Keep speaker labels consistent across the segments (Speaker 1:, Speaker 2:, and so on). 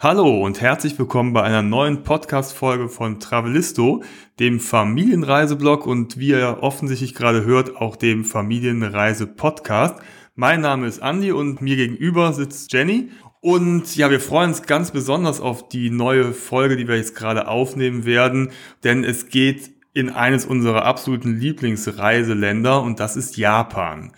Speaker 1: Hallo und herzlich willkommen bei einer neuen Podcast-Folge von Travelisto, dem Familienreiseblog und wie ihr offensichtlich gerade hört, auch dem Familienreise-Podcast. Mein Name ist Andi und mir gegenüber sitzt Jenny. Und ja, wir freuen uns ganz besonders auf die neue Folge, die wir jetzt gerade aufnehmen werden, denn es geht in eines unserer absoluten Lieblingsreiseländer und das ist Japan.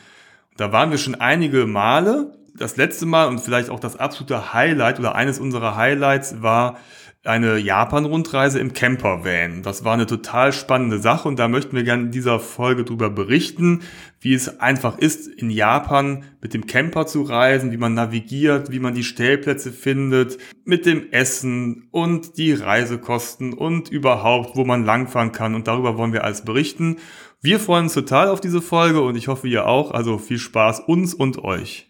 Speaker 1: Da waren wir schon einige Male das letzte Mal und vielleicht auch das absolute Highlight oder eines unserer Highlights war eine Japan-Rundreise im Campervan. Das war eine total spannende Sache und da möchten wir gerne in dieser Folge drüber berichten, wie es einfach ist, in Japan mit dem Camper zu reisen, wie man navigiert, wie man die Stellplätze findet, mit dem Essen und die Reisekosten und überhaupt, wo man langfahren kann und darüber wollen wir alles berichten. Wir freuen uns total auf diese Folge und ich hoffe ihr auch, also viel Spaß uns und euch.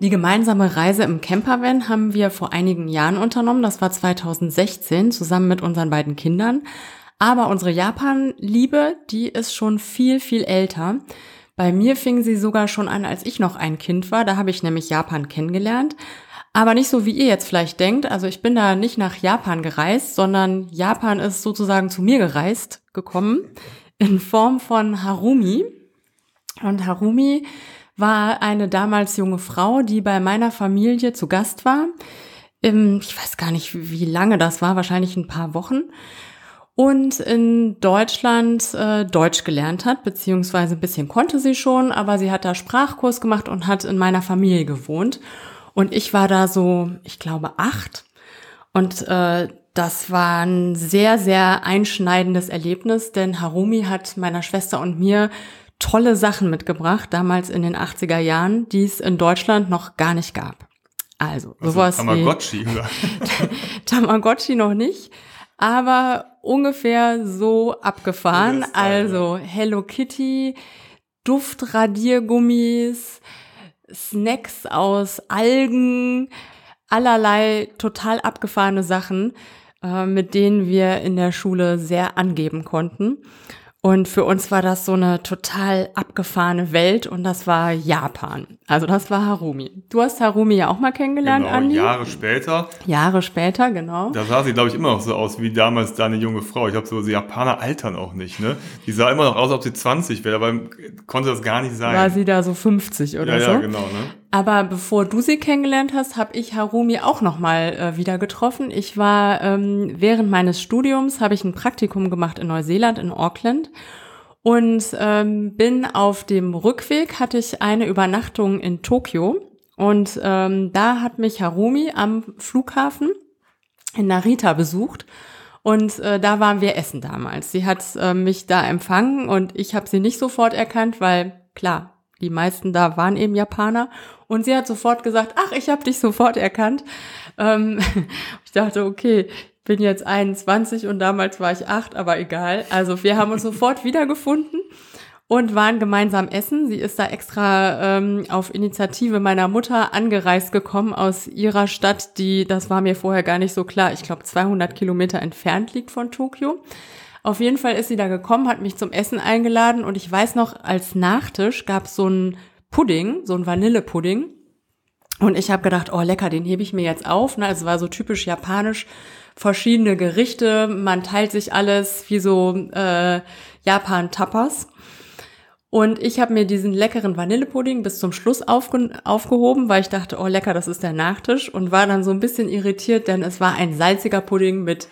Speaker 2: Die gemeinsame Reise im Campervan haben wir vor einigen Jahren unternommen. Das war 2016 zusammen mit unseren beiden Kindern. Aber unsere Japan-Liebe, die ist schon viel, viel älter. Bei mir fing sie sogar schon an, als ich noch ein Kind war. Da habe ich nämlich Japan kennengelernt. Aber nicht so, wie ihr jetzt vielleicht denkt. Also ich bin da nicht nach Japan gereist, sondern Japan ist sozusagen zu mir gereist gekommen in Form von Harumi. Und Harumi war eine damals junge Frau, die bei meiner Familie zu Gast war. Ich weiß gar nicht, wie lange das war, wahrscheinlich ein paar Wochen. Und in Deutschland äh, Deutsch gelernt hat, beziehungsweise ein bisschen konnte sie schon, aber sie hat da Sprachkurs gemacht und hat in meiner Familie gewohnt. Und ich war da so, ich glaube, acht. Und äh, das war ein sehr, sehr einschneidendes Erlebnis, denn Harumi hat meiner Schwester und mir tolle Sachen mitgebracht, damals in den 80er Jahren, die es in Deutschland noch gar nicht gab. Also, also sowas
Speaker 1: Tamagotchi,
Speaker 2: wie oder? Tamagotchi noch nicht, aber ungefähr so abgefahren. Also Hello Kitty, Duftradiergummis, Snacks aus Algen, allerlei total abgefahrene Sachen, äh, mit denen wir in der Schule sehr angeben konnten. Und für uns war das so eine total abgefahrene Welt und das war Japan. Also das war Harumi. Du hast Harumi ja auch mal kennengelernt,
Speaker 1: genau,
Speaker 2: Andi.
Speaker 1: Jahre später.
Speaker 2: Jahre später, genau.
Speaker 1: Da sah sie, glaube ich, immer noch so aus wie damals deine junge Frau. Ich glaube, so die Japaner altern auch nicht, ne? Die sah immer noch aus, als ob sie 20 wäre, aber konnte das gar nicht sein.
Speaker 2: War sie da so 50 oder
Speaker 1: ja,
Speaker 2: so?
Speaker 1: Ja, genau, ne?
Speaker 2: Aber bevor du sie kennengelernt hast, habe ich Harumi auch noch mal äh, wieder getroffen. Ich war ähm, während meines Studiums habe ich ein Praktikum gemacht in Neuseeland in Auckland und ähm, bin auf dem Rückweg hatte ich eine Übernachtung in Tokio und ähm, da hat mich Harumi am Flughafen in Narita besucht. Und äh, da waren wir essen damals. Sie hat äh, mich da empfangen und ich habe sie nicht sofort erkannt, weil klar, die meisten da waren eben Japaner. Und sie hat sofort gesagt, ach, ich habe dich sofort erkannt. Ähm, ich dachte, okay, bin jetzt 21 und damals war ich acht, aber egal. Also wir haben uns sofort wiedergefunden und waren gemeinsam essen. Sie ist da extra ähm, auf Initiative meiner Mutter angereist gekommen aus ihrer Stadt, die, das war mir vorher gar nicht so klar, ich glaube 200 Kilometer entfernt liegt von Tokio. Auf jeden Fall ist sie da gekommen, hat mich zum Essen eingeladen und ich weiß noch, als Nachtisch gab es so ein Pudding, so ein Vanillepudding. Und ich habe gedacht, oh lecker, den hebe ich mir jetzt auf. Ne? Es war so typisch japanisch, verschiedene Gerichte, man teilt sich alles wie so äh, Japan-Tapas. Und ich habe mir diesen leckeren Vanillepudding bis zum Schluss aufge aufgehoben, weil ich dachte, oh lecker, das ist der Nachtisch und war dann so ein bisschen irritiert, denn es war ein salziger Pudding mit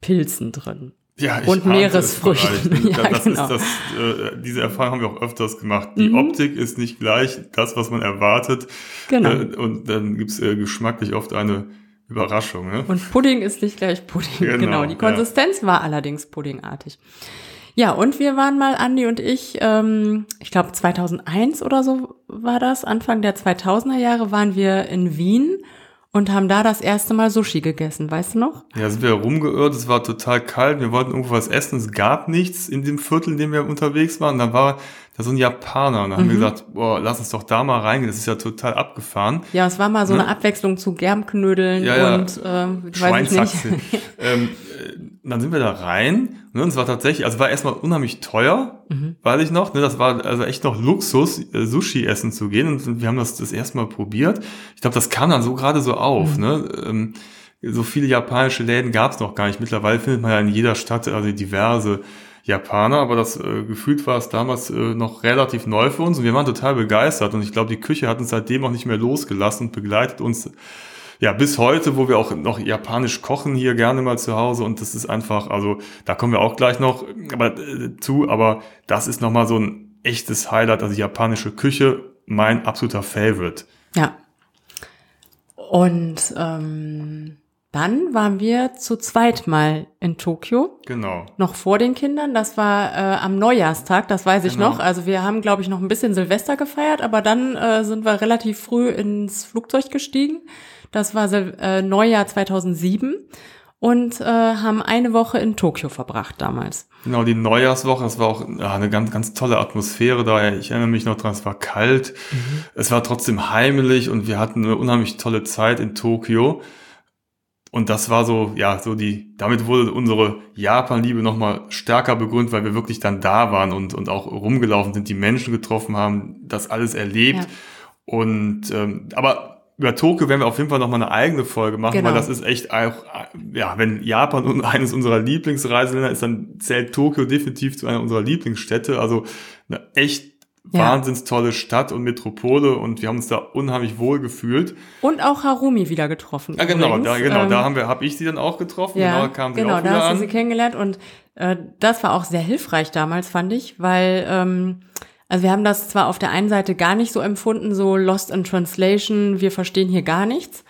Speaker 2: Pilzen drin.
Speaker 1: Ja, ich
Speaker 2: und Meeresfrüchten.
Speaker 1: Ja, das genau. ist das, äh, diese Erfahrung haben wir auch öfters gemacht. Die mhm. Optik ist nicht gleich das, was man erwartet.
Speaker 2: Genau.
Speaker 1: Äh, und dann gibt's äh, geschmacklich oft eine Überraschung. Ne?
Speaker 2: Und Pudding ist nicht gleich Pudding. Genau. genau. Die Konsistenz ja. war allerdings puddingartig. Ja, und wir waren mal, Andi und ich, ähm, ich glaube 2001 oder so war das, Anfang der 2000er Jahre waren wir in Wien und haben da das erste Mal Sushi gegessen, weißt du noch?
Speaker 1: Ja, sind wir rumgeirrt, es war total kalt, wir wollten irgendwo was essen, es gab nichts in dem Viertel, in dem wir unterwegs waren. Dann war da so ein Japaner und dann haben wir gesagt, boah, lass uns doch da mal reingehen, das ist ja total abgefahren.
Speaker 2: Ja, es war mal so
Speaker 1: Ne?
Speaker 2: eine Abwechslung zu Germknödeln
Speaker 1: Ja, ja.
Speaker 2: und äh.
Speaker 1: Schweinshaxe. ähm, äh, dann sind wir da rein ne, und es war tatsächlich, also war erstmal unheimlich teuer,
Speaker 2: Mhm.
Speaker 1: weiß ich noch, ne, das war also echt noch Luxus, äh, Sushi essen zu gehen und wir haben das das erste Mal probiert. Ich glaube, das kam dann so gerade so auf,
Speaker 2: Mhm.
Speaker 1: ne, ähm, so viele japanische Läden gab es noch gar nicht. Mittlerweile findet man ja in jeder Stadt also diverse Japaner, aber das äh, gefühlt war es damals äh, noch relativ neu für uns und wir waren total begeistert und ich glaube, die Küche hat uns seitdem auch nicht mehr losgelassen und begleitet uns ja, bis heute, wo wir auch noch japanisch kochen hier gerne mal zu Hause und das ist einfach, also da kommen wir auch gleich noch aber, äh, zu, aber das ist nochmal so ein echtes Highlight, also japanische Küche, mein absoluter Favorite.
Speaker 2: Ja. Und ähm, dann waren wir zu zweit mal in Tokio,
Speaker 1: Genau.
Speaker 2: noch vor den Kindern. Das war äh, am Neujahrstag, das weiß ich
Speaker 1: Genau.
Speaker 2: noch. Also wir haben, glaube ich, noch ein bisschen Silvester gefeiert, aber dann äh, sind wir relativ früh ins Flugzeug gestiegen. Das war äh, Neujahr 2007 und äh, haben eine Woche in Tokio verbracht damals.
Speaker 1: Genau, die Neujahrswoche, es war auch ja, eine ganz, ganz tolle Atmosphäre da. Ich erinnere mich noch dran, es war kalt, es war trotzdem heimelig und wir hatten eine unheimlich tolle Zeit in Tokio. Und das war so, ja, so die, damit wurde unsere Japan-Liebe nochmal stärker begründet, weil wir wirklich dann da waren und, und auch rumgelaufen sind, die Menschen getroffen haben, das alles erlebt.
Speaker 2: Ja.
Speaker 1: Und, ähm, aber über Tokio werden wir auf jeden Fall nochmal eine eigene Folge machen,
Speaker 2: Genau.
Speaker 1: weil das ist echt auch, ja, wenn Japan eines unserer Lieblingsreiseländer ist, dann zählt Tokio definitiv zu einer unserer Lieblingsstädte. Also eine echt
Speaker 2: Ja.
Speaker 1: wahnsinns tolle Stadt und Metropole und wir haben uns da unheimlich wohl gefühlt.
Speaker 2: Und auch Harumi wieder getroffen.
Speaker 1: Ja, genau,
Speaker 2: übrigens.
Speaker 1: da, genau,
Speaker 2: Ähm,
Speaker 1: da haben wir, habe ich sie dann auch getroffen,
Speaker 2: Ja,
Speaker 1: genau, kam sie
Speaker 2: genau,
Speaker 1: auch
Speaker 2: da hast du
Speaker 1: an.
Speaker 2: sie kennengelernt und äh, das war auch sehr hilfreich damals, fand ich, weil ähm, also wir haben das zwar auf der einen Seite gar nicht so empfunden, so Lost in Translation, wir verstehen hier gar nichts,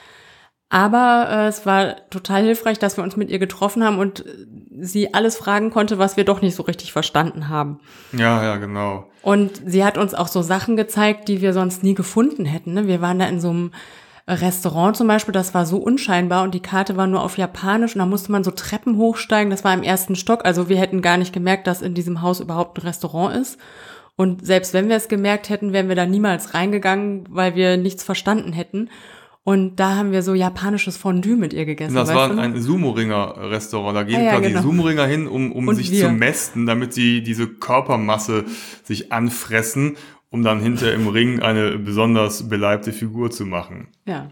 Speaker 2: aber äh, es war total hilfreich, dass wir uns mit ihr getroffen haben und äh, sie alles fragen konnte, was wir doch nicht so richtig verstanden haben.
Speaker 1: Ja, ja, genau.
Speaker 2: Und sie hat uns auch so Sachen gezeigt, die wir sonst nie gefunden hätten. Ne? Wir waren da in so einem Restaurant zum Beispiel, das war so unscheinbar und die Karte war nur auf Japanisch und da musste man so Treppen hochsteigen. Das war im ersten Stock. Also wir hätten gar nicht gemerkt, dass in diesem Haus überhaupt ein Restaurant ist. Und selbst wenn wir es gemerkt hätten, wären wir da niemals reingegangen, weil wir nichts verstanden hätten. Und da haben wir so japanisches Fondue mit ihr gegessen.
Speaker 1: Das
Speaker 2: weißt
Speaker 1: war
Speaker 2: du
Speaker 1: ein Sumo-Ringer-Restaurant. Da gehen
Speaker 2: Ah, ja,
Speaker 1: quasi
Speaker 2: genau.
Speaker 1: Sumo-Ringer hin, um, um
Speaker 2: Und
Speaker 1: sich
Speaker 2: wir.
Speaker 1: zu mästen, damit sie diese Körpermasse sich anfressen, um dann hinter im Ring eine besonders beleibte Figur zu machen.
Speaker 2: ja.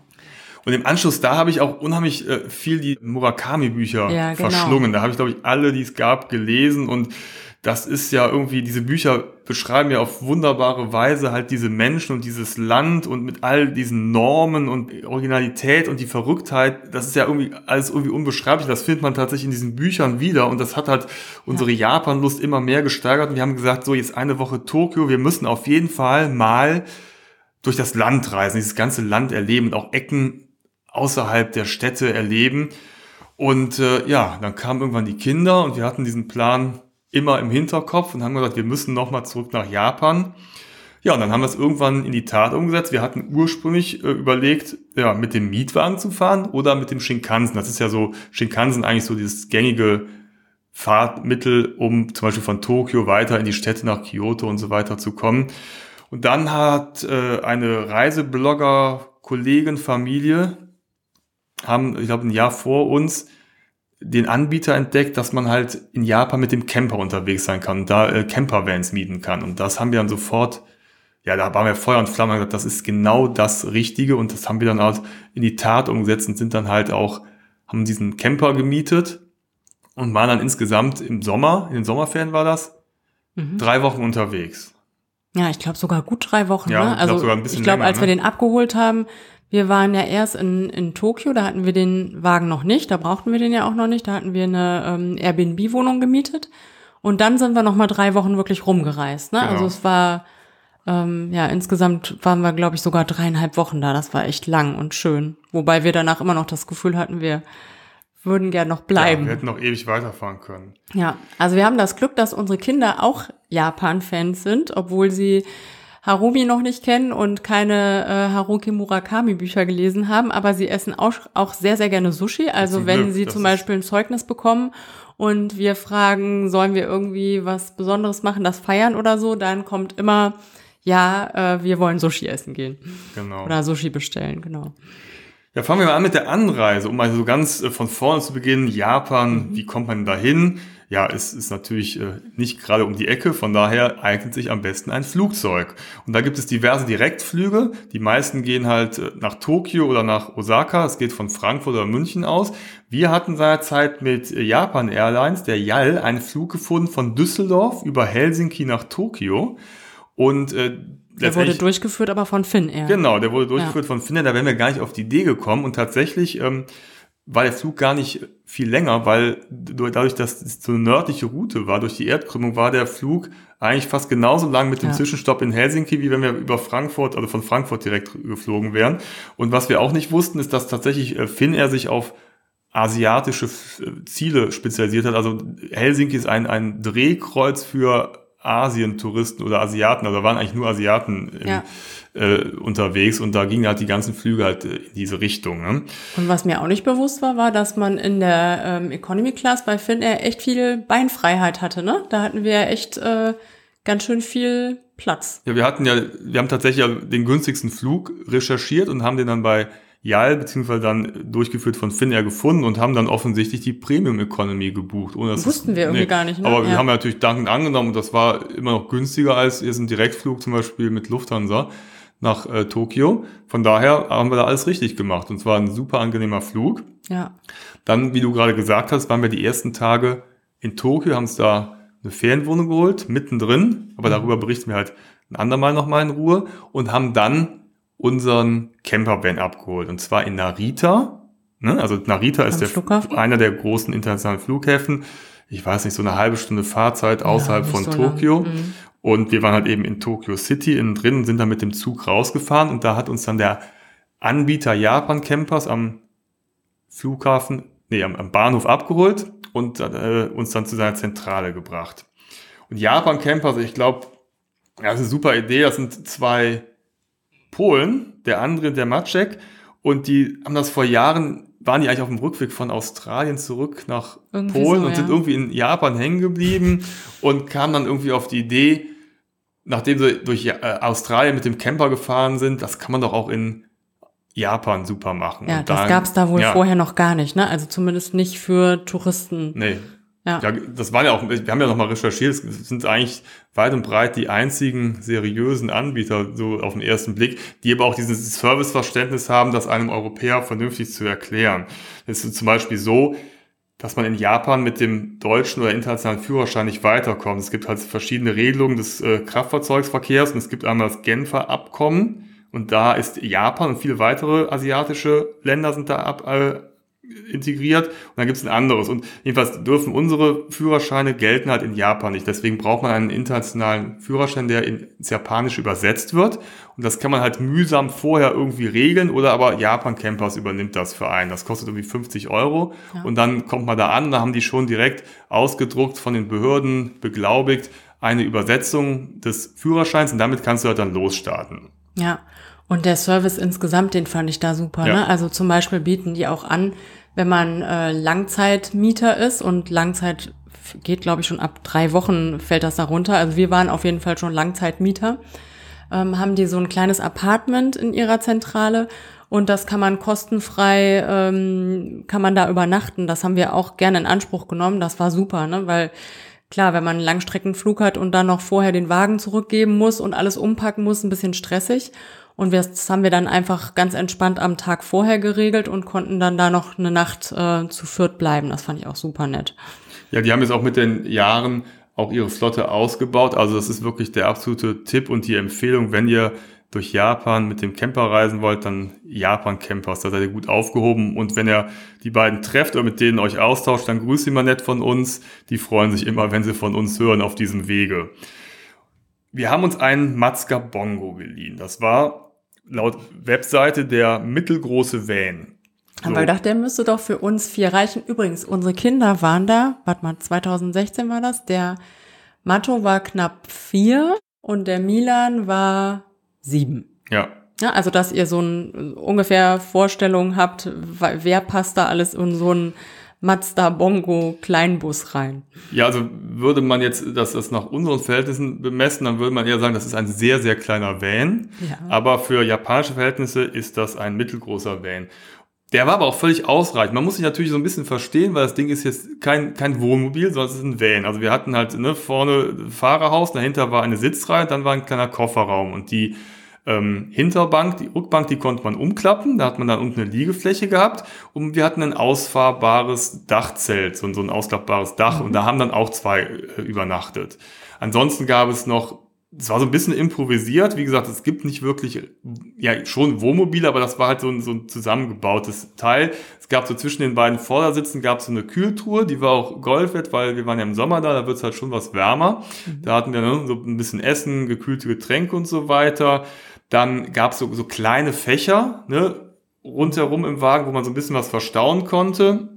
Speaker 1: Und im Anschluss da habe ich auch unheimlich äh, viel die Murakami-Bücher
Speaker 2: Ja, genau.
Speaker 1: verschlungen. Da habe ich, glaube ich, alle, die es gab, gelesen. Und das ist ja irgendwie, diese Bücher beschreiben ja auf wunderbare Weise halt diese Menschen und dieses Land und mit all diesen Normen und Originalität und die Verrücktheit. Das ist ja irgendwie alles irgendwie unbeschreiblich. Das findet man tatsächlich in diesen Büchern wieder. Und das hat halt unsere Japan-Lust immer mehr gesteigert. Und wir haben gesagt, so jetzt eine Woche Tokio. Wir müssen auf jeden Fall mal durch das Land reisen, dieses ganze Land erleben und auch Ecken außerhalb der Städte erleben. Und äh, ja, dann kamen irgendwann die Kinder und wir hatten diesen Plan immer im Hinterkopf und haben gesagt, wir müssen nochmal zurück nach Japan. Ja, und dann haben wir es irgendwann in die Tat umgesetzt. Wir hatten ursprünglich äh, überlegt, ja, mit dem Mietwagen zu fahren oder mit dem Shinkansen. Das ist ja so, Shinkansen eigentlich so dieses gängige Fahrtmittel, um zum Beispiel von Tokio weiter in die Städte nach Kyoto und so weiter zu kommen. Und dann hat äh, eine Reiseblogger-Kollegin, Familie, haben, ich glaube, ein Jahr vor uns den Anbieter entdeckt, dass man halt in Japan mit dem Camper unterwegs sein kann und da äh, Campervans mieten kann. Und das haben wir dann sofort, ja, da waren wir Feuer und Flamme gesagt, das ist genau das Richtige und das haben wir dann auch in die Tat umgesetzt und sind dann halt auch, haben diesen Camper gemietet und waren dann insgesamt im Sommer, in den Sommerferien war das,
Speaker 2: Mhm.
Speaker 1: drei Wochen unterwegs.
Speaker 2: Ja, ich glaube sogar gut drei Wochen.
Speaker 1: Ja,
Speaker 2: ne?
Speaker 1: ich glaub
Speaker 2: Also
Speaker 1: sogar ein bisschen
Speaker 2: ich glaube,
Speaker 1: länger,
Speaker 2: als wir
Speaker 1: ne?
Speaker 2: den abgeholt haben, wir waren ja erst in, in Tokio, da hatten wir den Wagen noch nicht, da brauchten wir den ja auch noch nicht, da hatten wir eine ähm, Airbnb-Wohnung gemietet und dann sind wir noch mal drei Wochen wirklich rumgereist. Ne?
Speaker 1: Genau.
Speaker 2: Also es war ähm, ja insgesamt waren wir glaube ich sogar dreieinhalb Wochen da. Das war echt lang und schön, wobei wir danach immer noch das Gefühl hatten, wir würden gern noch bleiben.
Speaker 1: Ja, wir hätten noch ewig weiterfahren können.
Speaker 2: Ja, also wir haben das Glück, dass unsere Kinder auch Japan-Fans sind, obwohl sie Harumi noch nicht kennen und keine äh, Haruki Murakami Bücher gelesen haben, aber sie essen auch, auch sehr, sehr gerne Sushi. Also wenn
Speaker 1: Glück,
Speaker 2: sie zum Beispiel ein Zeugnis bekommen und wir fragen, sollen wir irgendwie was Besonderes machen, das feiern oder so, dann kommt immer, ja, äh, wir wollen Sushi essen gehen
Speaker 1: Genau.
Speaker 2: oder Sushi bestellen, genau.
Speaker 1: Ja, fangen wir mal an mit der Anreise, um also so ganz äh, von vorne zu beginnen.
Speaker 2: Mhm.
Speaker 1: Japan, wie kommt man dahin? Ja, es ist natürlich äh, nicht gerade um die Ecke, von daher eignet sich am besten ein Flugzeug. Und da gibt es diverse Direktflüge. Die meisten gehen halt äh, nach Tokio oder nach Osaka. Es geht von Frankfurt oder München aus. Wir hatten seinerzeit mit Japan Airlines, der YAL, einen Flug gefunden von Düsseldorf über Helsinki nach Tokio. Und äh,
Speaker 2: Der wurde durchgeführt, aber von Finnair.
Speaker 1: Genau, der wurde durchgeführt von Finnair, da wären wir gar nicht auf die Idee gekommen und tatsächlich ähm, war der Flug gar nicht viel länger, weil du- dadurch, dass es so eine nördliche Route war, durch die Erdkrümmung, war der Flug eigentlich fast genauso lang mit dem
Speaker 2: Ja.
Speaker 1: Zwischenstopp in Helsinki, wie wenn wir über Frankfurt, also von Frankfurt direkt geflogen wären. Und was wir auch nicht wussten, ist, dass tatsächlich äh, Finnair sich auf asiatische äh, Ziele spezialisiert hat. Also Helsinki ist ein, ein Drehkreuz für Asien-Touristen oder Asiaten, also da waren eigentlich nur Asiaten im,
Speaker 2: Ja.
Speaker 1: Äh, unterwegs und da gingen halt die ganzen Flüge halt äh, in diese Richtung. Ne?
Speaker 2: Und was mir auch nicht bewusst war, war, dass man in der ähm, Economy Class bei Finnair echt viel Beinfreiheit hatte, ne? Da hatten wir ja echt äh, ganz schön viel Platz.
Speaker 1: Ja, wir hatten ja, wir haben tatsächlich ja den günstigsten Flug recherchiert und haben den dann bei YAL beziehungsweise dann durchgeführt von Finnair gefunden und haben dann offensichtlich die Premium Economy gebucht. Ohne dass
Speaker 2: Wussten wir irgendwie gar nicht, ne?
Speaker 1: Aber wir
Speaker 2: Ja.
Speaker 1: haben natürlich dankend angenommen und das war immer noch günstiger als jetzt ein Direktflug zum Beispiel mit Lufthansa nach äh, Tokio. Von daher haben wir da alles richtig gemacht und zwar ein super angenehmer Flug.
Speaker 2: Ja.
Speaker 1: Dann, wie du gerade gesagt hast, waren wir die ersten Tage in Tokio, haben uns da eine Ferienwohnung geholt, mittendrin, aber darüber berichten wir halt ein andermal nochmal in Ruhe und haben dann unseren Campervan abgeholt und zwar in Narita. Ne? Also Narita ist
Speaker 2: Am
Speaker 1: der
Speaker 2: Flughafen?
Speaker 1: einer der großen internationalen Flughäfen. Ich weiß nicht, so eine halbe Stunde Fahrzeit außerhalb
Speaker 2: nicht
Speaker 1: von
Speaker 2: so
Speaker 1: Tokio.
Speaker 2: Mhm.
Speaker 1: Und wir waren halt eben in Tokyo City innen drin und sind dann mit dem Zug rausgefahren und da hat uns dann der Anbieter Japan Campers am Flughafen, nee, am, am Bahnhof abgeholt und äh, uns dann zu seiner Zentrale gebracht. Und Japan Campers, ich glaube, ja, das ist eine super Idee. Das sind zwei Polen, der andere der Maciek, und die haben das vor Jahren, waren die eigentlich auf dem Rückweg von Australien zurück nach
Speaker 2: Irgendwie
Speaker 1: Polen
Speaker 2: so,
Speaker 1: und
Speaker 2: ja.
Speaker 1: sind irgendwie in Japan hängen geblieben und kamen dann irgendwie auf die Idee, nachdem sie durch äh, Australien mit dem Camper gefahren sind, das kann man doch auch in Japan super machen.
Speaker 2: Ja,
Speaker 1: und
Speaker 2: das
Speaker 1: dann-
Speaker 2: gab's da wohl
Speaker 1: ja,
Speaker 2: vorher noch gar nicht, ne? Also zumindest nicht für Touristen.
Speaker 1: Nee.
Speaker 2: Ja.
Speaker 1: Ja, das waren ja auch, wir haben ja nochmal recherchiert, es sind eigentlich weit und breit die einzigen seriösen Anbieter, so auf den ersten Blick, die aber auch dieses Serviceverständnis haben, das einem Europäer vernünftig zu erklären. Es ist zum Beispiel so, dass man in Japan mit dem deutschen oder internationalen Führerschein nicht weiterkommt. Es gibt halt verschiedene Regelungen des äh, Kraftfahrzeugsverkehrs und es gibt einmal das Genfer Abkommen und da ist Japan und viele weitere asiatische Länder sind da ab, äh, integriert und dann gibt es ein anderes. Und jedenfalls dürfen unsere Führerscheine gelten halt in Japan nicht. Deswegen braucht man einen internationalen Führerschein, der in- ins Japanische übersetzt wird. Und das kann man halt mühsam vorher irgendwie regeln oder aber Japan Campers übernimmt das für einen. Das kostet irgendwie 50 Euro.
Speaker 2: Ja.
Speaker 1: Und dann kommt man da an, da haben die schon direkt ausgedruckt von den Behörden beglaubigt eine Übersetzung des Führerscheins und damit kannst du halt dann losstarten.
Speaker 2: Ja, und der Service insgesamt, den fand ich da super.
Speaker 1: Ja.
Speaker 2: Ne? Also zum Beispiel bieten die auch an, wenn man äh, Langzeitmieter ist und Langzeit geht, glaube ich, schon ab drei Wochen fällt das da runter. Also wir waren auf jeden Fall schon Langzeitmieter. Ähm, haben die so ein kleines Apartment in ihrer Zentrale und das kann man kostenfrei, ähm, kann man da übernachten. Das haben wir auch gerne in Anspruch genommen. Das war super, ne? weil klar, wenn man einen Langstreckenflug hat und dann noch vorher den Wagen zurückgeben muss und alles umpacken muss, ein bisschen stressig. Und wir, das haben wir dann einfach ganz entspannt am Tag vorher geregelt und konnten dann da noch eine Nacht äh, zu viert bleiben. Das fand ich auch super nett.
Speaker 1: Ja, die haben jetzt auch mit den Jahren auch ihre Flotte ausgebaut. Also das ist wirklich der absolute Tipp und die Empfehlung, wenn ihr durch Japan mit dem Camper reisen wollt, dann Japan Campers, da seid ihr gut aufgehoben. Und wenn ihr die beiden trefft oder mit denen euch austauscht, dann grüßt sie mal nett von uns. Die freuen sich immer, wenn sie von uns hören auf diesem Wege. Wir haben uns einen Mazda Bongo geliehen. Das war laut Webseite der mittelgroße Van. So.
Speaker 2: Aber ich dachte, der müsste doch für uns vier reichen. Übrigens, unsere Kinder waren da, warte mal, 2016 war das, der Matto war knapp vier Und der Milan war sieben.
Speaker 1: Ja.
Speaker 2: Ja, also dass ihr so ein ungefähr Vorstellung habt, wer passt da alles in so ein Mazda Bongo Kleinbus rein.
Speaker 1: Ja, also würde man jetzt das, das nach unseren Verhältnissen bemessen, dann würde man eher sagen, das ist ein sehr, sehr kleiner Van. Ja. Aber für japanische Verhältnisse ist das ein mittelgroßer Van. Der war aber auch völlig ausreichend. Man muss sich natürlich so ein bisschen verstehen, weil das Ding ist jetzt kein, kein Wohnmobil, sondern es ist ein Van. Also wir hatten halt ne, vorne Fahrerhaus, dahinter war eine Sitzreihe, dann war ein kleiner Kofferraum und die ähm, Hinterbank, die Rückbank, die konnte man umklappen. Da hat man dann unten eine Liegefläche gehabt und wir hatten ein ausfahrbares Dachzelt, so, so ein ausklappbares Dach mhm. und da haben dann auch zwei äh, übernachtet. Ansonsten gab es noch es war so ein bisschen improvisiert. Wie gesagt, es gibt nicht wirklich, ja, schon Wohnmobile, aber das war halt so ein, so ein zusammengebautes Teil. Es gab so zwischen den beiden Vordersitzen gab es so eine Kühltour, die war auch Goldwett, weil wir waren ja im Sommer da, da wird es halt schon was wärmer. Mhm. Da hatten wir ne, so ein bisschen Essen, gekühlte Getränke und so weiter. Dann gab es so, so kleine Fächer ne, rundherum im Wagen, wo man so ein bisschen was verstauen konnte.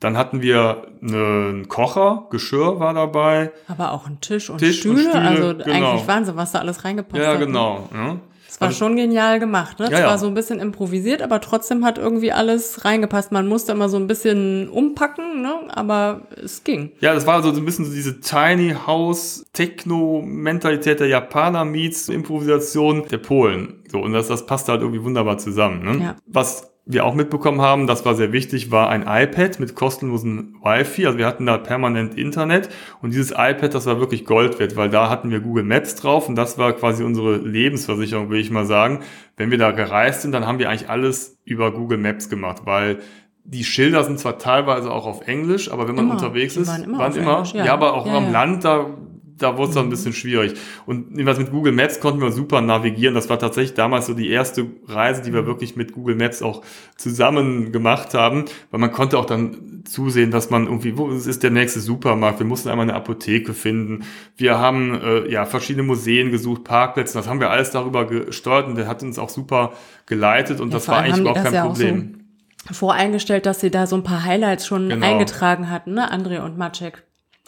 Speaker 1: Dann hatten wir einen Kocher, Geschirr war dabei.
Speaker 2: Aber auch ein Tisch und Tisch Stühle. Und Stühle also genau. eigentlich Wahnsinn, was da alles reingepasst
Speaker 1: ja,
Speaker 2: hat.
Speaker 1: Ja, genau. Ne?
Speaker 2: Es war also, schon genial gemacht. Ne? Es ja, ja. war so ein bisschen improvisiert, aber trotzdem hat irgendwie alles reingepasst. Man musste immer so ein bisschen umpacken, ne? aber es ging.
Speaker 1: Ja, das war so ein bisschen so diese Tiny House Techno-Mentalität der Japaner meets Improvisation der Polen. So, und das, das passt halt irgendwie wunderbar zusammen. Ne? Ja. Was wir auch mitbekommen haben, das war sehr wichtig, war ein iPad mit kostenlosen Wi-Fi. Also wir hatten da permanent Internet und dieses iPad, das war wirklich Gold wert, weil da hatten wir Google Maps drauf und das war quasi unsere Lebensversicherung, will ich mal sagen. Wenn wir da gereist sind, dann haben wir eigentlich alles über Google Maps gemacht, weil die Schilder sind zwar teilweise auch auf Englisch, aber wenn man immer, unterwegs ist, waren immer, waren immer ja. ja. aber auch ja, am ja. Land, da da wurde es dann ein bisschen schwierig. Und was mit Google Maps konnten wir super navigieren. Das war tatsächlich damals so die erste Reise, die wir mhm. wirklich mit Google Maps auch zusammen gemacht haben, weil man konnte auch dann zusehen, dass man irgendwie, wo ist der nächste Supermarkt? Wir mussten einmal eine Apotheke finden. Wir haben äh, ja verschiedene Museen gesucht, Parkplätze. Das haben wir alles darüber gesteuert und der hat uns auch super geleitet und ja, das war eigentlich überhaupt kein ja Problem.
Speaker 2: So voreingestellt, dass sie da so ein paar Highlights schon genau. eingetragen hatten, ne, André und Maciek.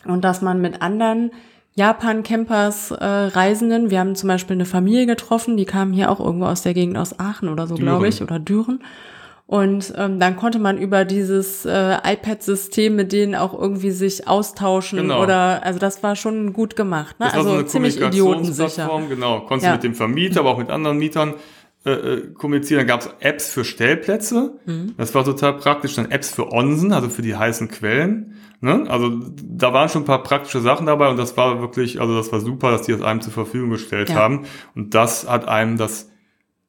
Speaker 2: Und dass man mit anderen Japan-Campers äh, Reisenden. Wir haben zum Beispiel eine Familie getroffen, die kamen hier auch irgendwo aus der Gegend aus Aachen oder so, glaube ich, oder Düren. Und ähm, dann konnte man über dieses äh, iPad-System mit denen auch irgendwie sich austauschen genau. oder also das war schon gut gemacht. Ne?
Speaker 1: Das
Speaker 2: also
Speaker 1: war so eine ziemlich idiotensicher. Genau, konntest ja. mit dem Vermieter, aber auch mit anderen Mietern äh, äh kommunizieren. Dann gab es Apps für Stellplätze. Mhm. Das war total praktisch. Dann Apps für Onsen, also für die heißen Quellen. Ne? Also da waren schon ein paar praktische Sachen dabei und das war wirklich, also das war super, dass die das einem zur Verfügung gestellt ja. haben. Und das hat einem das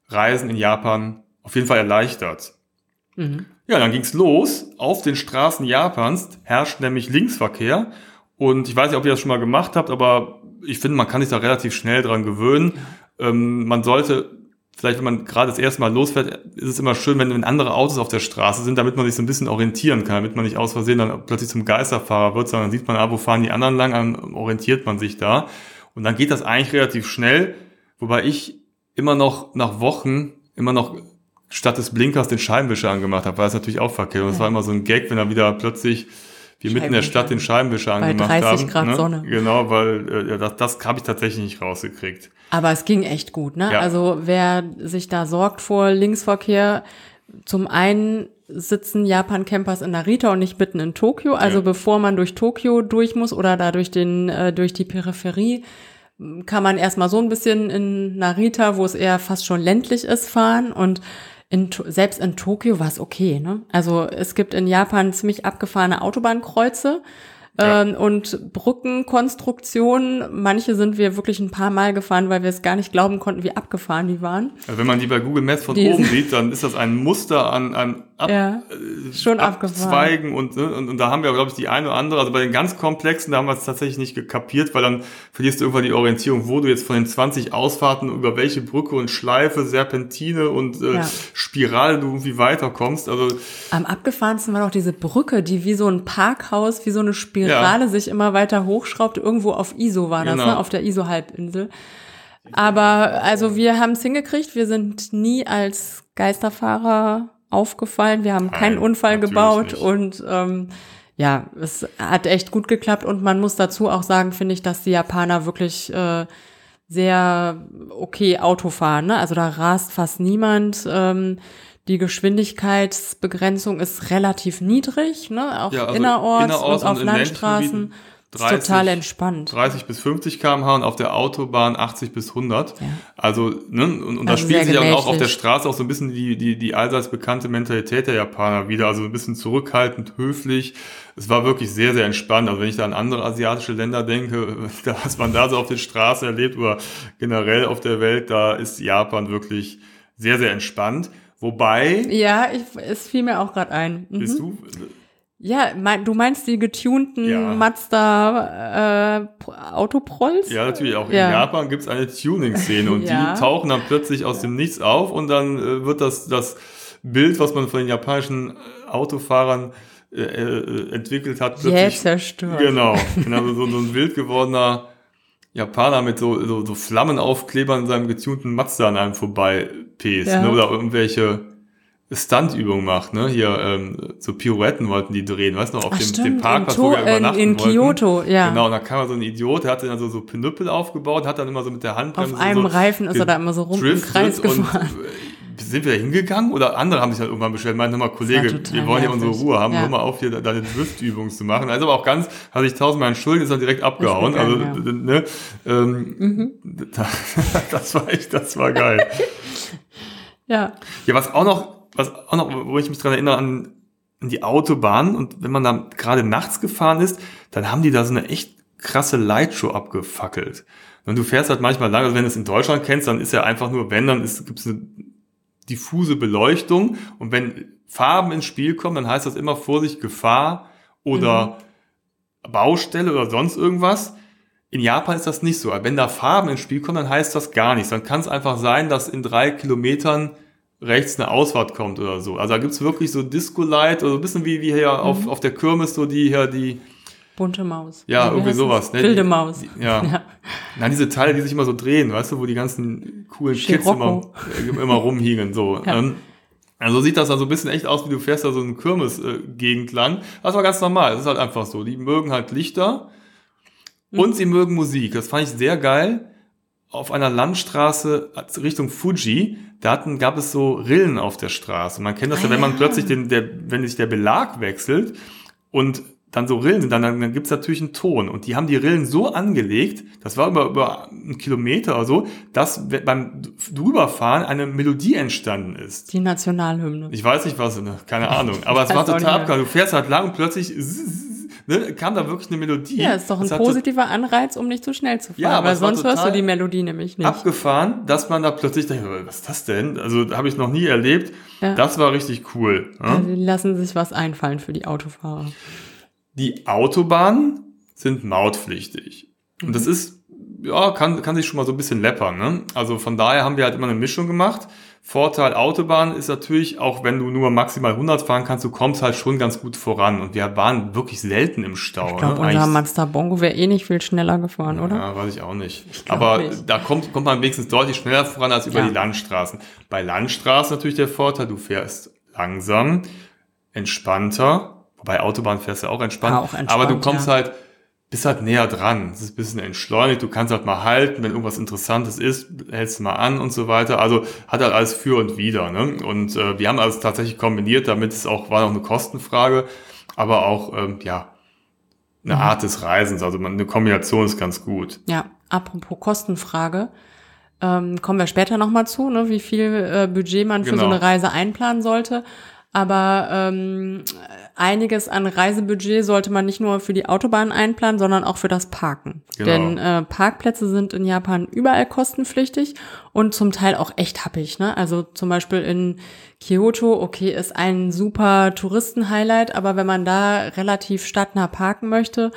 Speaker 1: Reisen in Japan auf jeden Fall erleichtert. Mhm. Ja, dann ging's los. Auf den Straßen Japans herrscht nämlich Linksverkehr. Und ich weiß nicht, ob ihr das schon mal gemacht habt, aber ich finde, man kann sich da relativ schnell dran gewöhnen. Ähm, man sollte vielleicht, wenn man gerade das erste Mal losfährt, ist es immer schön, wenn, wenn andere Autos auf der Straße sind, damit man sich so ein bisschen orientieren kann, damit man nicht aus Versehen dann plötzlich zum Geisterfahrer wird, sondern dann sieht man, ah, wo fahren die anderen lang, dann orientiert man sich da. Und dann geht das eigentlich relativ schnell, wobei ich immer noch nach Wochen immer noch statt des Blinkers den Scheibenwischer angemacht habe, weil es natürlich auch verkehrt. Und es ja. war immer so ein Gag, wenn er wieder plötzlich wir mitten in der Stadt den Scheibenwischer angemacht haben. Bei 30
Speaker 2: Grad
Speaker 1: ne?
Speaker 2: Sonne.
Speaker 1: Genau, weil äh, das, das habe ich tatsächlich nicht rausgekriegt.
Speaker 2: Aber es ging echt gut, ne? Ja. Also wer sich da sorgt vor Linksverkehr, zum einen sitzen Japan-Campers in Narita und nicht mitten in Tokio. Also ja. bevor man durch Tokio durch muss oder da durch den äh, durch die Peripherie, kann man erstmal so ein bisschen in Narita, wo es eher fast schon ländlich ist, fahren und in, selbst in Tokio war es okay. Ne? Also es gibt in Japan ziemlich abgefahrene Autobahnkreuze ja. Ähm, und Brückenkonstruktionen, manche sind wir wirklich ein paar Mal gefahren, weil wir es gar nicht glauben konnten, wie abgefahren die waren.
Speaker 1: Also wenn man die bei Google Maps von die oben sieht, dann ist das ein Muster an, an
Speaker 2: Ab, ja, äh, schon
Speaker 1: Abzweigen und, ne, und, und da haben wir, glaube ich, die eine oder andere, also bei den ganz komplexen, da haben wir es tatsächlich nicht gekapiert, weil dann verlierst du irgendwann die Orientierung, wo du jetzt von den 20 Ausfahrten über welche Brücke und Schleife, Serpentine und äh, ja. Spirale du irgendwie weiterkommst. Also
Speaker 2: Am abgefahrensten war doch diese Brücke, die wie so ein Parkhaus, wie so eine Spirale ja. sich immer weiter hochschraubt. Irgendwo auf ISO war das, genau. ne? auf der ISO-Halbinsel. Aber also wir haben es hingekriegt, wir sind nie als Geisterfahrer aufgefallen. Wir haben Nein, keinen Unfall gebaut nicht. und ähm, ja, es hat echt gut geklappt und man muss dazu auch sagen, finde ich, dass die Japaner wirklich äh, sehr okay Auto fahren. Ne? Also da rast fast niemand. Ähm, die Geschwindigkeitsbegrenzung ist relativ niedrig, ne? auch
Speaker 1: Ja, also
Speaker 2: innerorts,
Speaker 1: innerorts
Speaker 2: und auf
Speaker 1: und
Speaker 2: Landstraßen.
Speaker 1: Gebieten
Speaker 2: Ist total entspannt.
Speaker 1: 30 bis 50 km/h und auf der Autobahn 80 bis 100.
Speaker 2: Ja.
Speaker 1: Also, ne, und, und da
Speaker 2: Also
Speaker 1: spielt
Speaker 2: sehr
Speaker 1: sich auch auf der. Straße auch so ein bisschen die, die, die allseits bekannte Mentalität der Japaner wieder. Also ein bisschen zurückhaltend, höflich. Es war wirklich sehr, sehr entspannt. Also wenn ich da an andere asiatische Länder denke, da- was man da so auf der Straße erlebt oder generell auf der Welt, da ist Japan wirklich sehr, sehr entspannt. Wobei,
Speaker 2: Ja, ich, es fiel mir auch gerade ein. Mhm.
Speaker 1: bist du,
Speaker 2: Ja, mein, du meinst die getunten
Speaker 1: Ja.
Speaker 2: Mazda äh, Autoprolls?
Speaker 1: Ja, natürlich. Auch
Speaker 2: Ja.
Speaker 1: in Japan gibt es eine Tuning-Szene und
Speaker 2: Ja.
Speaker 1: die tauchen dann plötzlich aus dem Nichts auf und dann äh, wird das, das Bild, was man von den japanischen äh, Autofahrern äh, äh, entwickelt hat, plötzlich.
Speaker 2: zerstört.
Speaker 1: Genau. genau so, so ein wild gewordener Japaner mit so, so, so Flammenaufklebern in seinem getunten Mazda an einem vorbei pest, ne? oder irgendwelche Stuntübungen macht, ne? Hier ähm, so Pirouetten wollten die drehen, weißt du noch, auf
Speaker 2: Ach,
Speaker 1: dem,
Speaker 2: stimmt,
Speaker 1: dem
Speaker 2: in,
Speaker 1: Parkplatz, wo wir
Speaker 2: in,
Speaker 1: übernachten
Speaker 2: in
Speaker 1: wollten.
Speaker 2: Kyoto, ja.
Speaker 1: Genau, und da kam so ein Idiot, der hatte dann so, so Pinüppel aufgebaut, hat dann immer so mit der Handbremse
Speaker 2: Auf einem
Speaker 1: so
Speaker 2: Reifen ist er da immer so rum im Kreis
Speaker 1: und
Speaker 2: gefahren.
Speaker 1: äh, sind wir da hingegangen oder andere haben sich halt irgendwann beschwert, meinten mal, Kollege, wir wollen ja unsere. Ruhe haben,
Speaker 2: Ja.
Speaker 1: hör mal auf, hier de- deine Driftübungen zu machen. Also aber auch ganz, hat sich tausendmal entschuldigt, ist dann direkt abgehauen. Also,
Speaker 2: gegangen,
Speaker 1: d- ne, ähm,
Speaker 2: Mhm.
Speaker 1: das war echt, das war geil.
Speaker 2: Ja.
Speaker 1: Ja, was auch noch, was auch noch, wo ich mich dran erinnere, an, an die Autobahn und wenn man da gerade nachts gefahren ist, dann haben die da so eine echt krasse Lightshow abgefackelt. Und du fährst halt manchmal lang, also wenn du es in Deutschland kennst, dann ist ja einfach nur, wenn, dann gibt es eine diffuse Beleuchtung und wenn Farben ins Spiel kommen, dann heißt das immer Vorsicht, Gefahr oder Baustelle oder sonst irgendwas. In Japan ist das nicht so. Aber wenn da Farben ins Spiel kommen, dann heißt das gar nichts. Dann kann es einfach sein, dass in drei Kilometern rechts eine Ausfahrt kommt oder so. Also da gibt's wirklich so Disco-Light oder so ein bisschen wie, wie hier auf, auf der Kirmes, so die hier, die,
Speaker 2: Bunte Maus.
Speaker 1: ja,
Speaker 2: Also, wie
Speaker 1: irgendwie sowas. Ne?
Speaker 2: Wilde
Speaker 1: Die-
Speaker 2: Maus.
Speaker 1: Die, ja.
Speaker 2: Ja.
Speaker 1: Nein, diese Teile, die sich immer so drehen, weißt du, wo die ganzen coolen Kids immer,
Speaker 2: Scirocco.
Speaker 1: äh, immer rumhingen, so.
Speaker 2: Ja.
Speaker 1: Ähm, also sieht das dann so ein bisschen echt aus, wie du fährst da so eine Kirmes-Gegend lang. Das war ganz normal. Das ist halt einfach so. Die mögen halt Lichter
Speaker 2: Mhm.
Speaker 1: und sie mögen Musik. Das fand ich sehr geil. Auf einer Landstraße Richtung Fuji, da hatten, gab es so Rillen auf der Straße. Man kennt das
Speaker 2: Ah,
Speaker 1: ja, wenn man
Speaker 2: ja.
Speaker 1: plötzlich den, der, wenn sich der Belag wechselt und dann so Rillen sind, dann, dann, dann gibt's natürlich einen Ton. Und die haben die Rillen so angelegt, das war über, über einen Kilometer oder so, dass beim Drüberfahren eine Melodie entstanden ist.
Speaker 2: Die Nationalhymne.
Speaker 1: Ich weiß nicht was, ne, keine Ahnung. Aber es war total
Speaker 2: mehr.
Speaker 1: abgefahren. Du fährst halt lang und plötzlich zzz, ne, kam da wirklich eine Melodie.
Speaker 2: Ja, ist doch ein positiver Anreiz, um nicht zu schnell zu fahren.
Speaker 1: Ja, aber
Speaker 2: weil sonst hörst du die Melodie nämlich nicht.
Speaker 1: abgefahren, dass man da plötzlich denkt, was ist das denn? Also habe ich noch nie erlebt.
Speaker 2: Ja.
Speaker 1: Das war richtig cool. Ja?
Speaker 2: Also die lassen sich was einfallen für die Autofahrer.
Speaker 1: Die Autobahnen sind mautpflichtig. Und
Speaker 2: Mhm.
Speaker 1: das ist, ja, kann, kann sich schon mal so ein bisschen läppern. Ne? Also von daher haben wir halt immer eine Mischung gemacht. Vorteil Autobahn ist natürlich, auch wenn du nur maximal 100 fahren kannst, du kommst halt schon ganz gut voran. Und wir waren wirklich selten im Stau.
Speaker 2: Ich glaube,
Speaker 1: ne?
Speaker 2: unser Mazda Bongo wäre eh nicht viel schneller gefahren, oder?
Speaker 1: Ja, weiß ich auch nicht.
Speaker 2: glaub
Speaker 1: Aber
Speaker 2: nicht.
Speaker 1: da kommt, kommt man wenigstens deutlich schneller voran als über
Speaker 2: Ja.
Speaker 1: die Landstraßen. Bei Landstraßen natürlich der Vorteil, du fährst langsam, entspannter. Wobei Autobahn fährst du auch entspannt.
Speaker 2: Ja, auch entspannt,
Speaker 1: aber du kommst
Speaker 2: ja.
Speaker 1: halt, bist halt näher dran. Es ist ein bisschen entschleunigt. Du kannst halt mal halten, wenn irgendwas Interessantes ist, hältst du mal an und so weiter. Also hat halt alles für und wider. Ne? Und äh, wir haben alles tatsächlich kombiniert, damit es auch, war noch eine Kostenfrage, aber auch, ähm, ja, eine
Speaker 2: Mhm.
Speaker 1: Art des Reisens. Also man, eine Kombination ist ganz gut.
Speaker 2: Ja, apropos Kostenfrage. Ähm, kommen wir später nochmal zu, ne, wie viel äh, Budget man für so
Speaker 1: Genau.
Speaker 2: eine Reise einplanen sollte. Aber ähm, einiges an Reisebudget sollte man nicht nur für die Autobahn einplanen, sondern auch für das Parken.
Speaker 1: Genau.
Speaker 2: Denn äh, Parkplätze sind in Japan überall kostenpflichtig und zum Teil auch echt happig. Ne? Also zum Beispiel in Kyoto, okay, ist ein super Touristenhighlight, aber wenn man da relativ stadtnah parken möchte,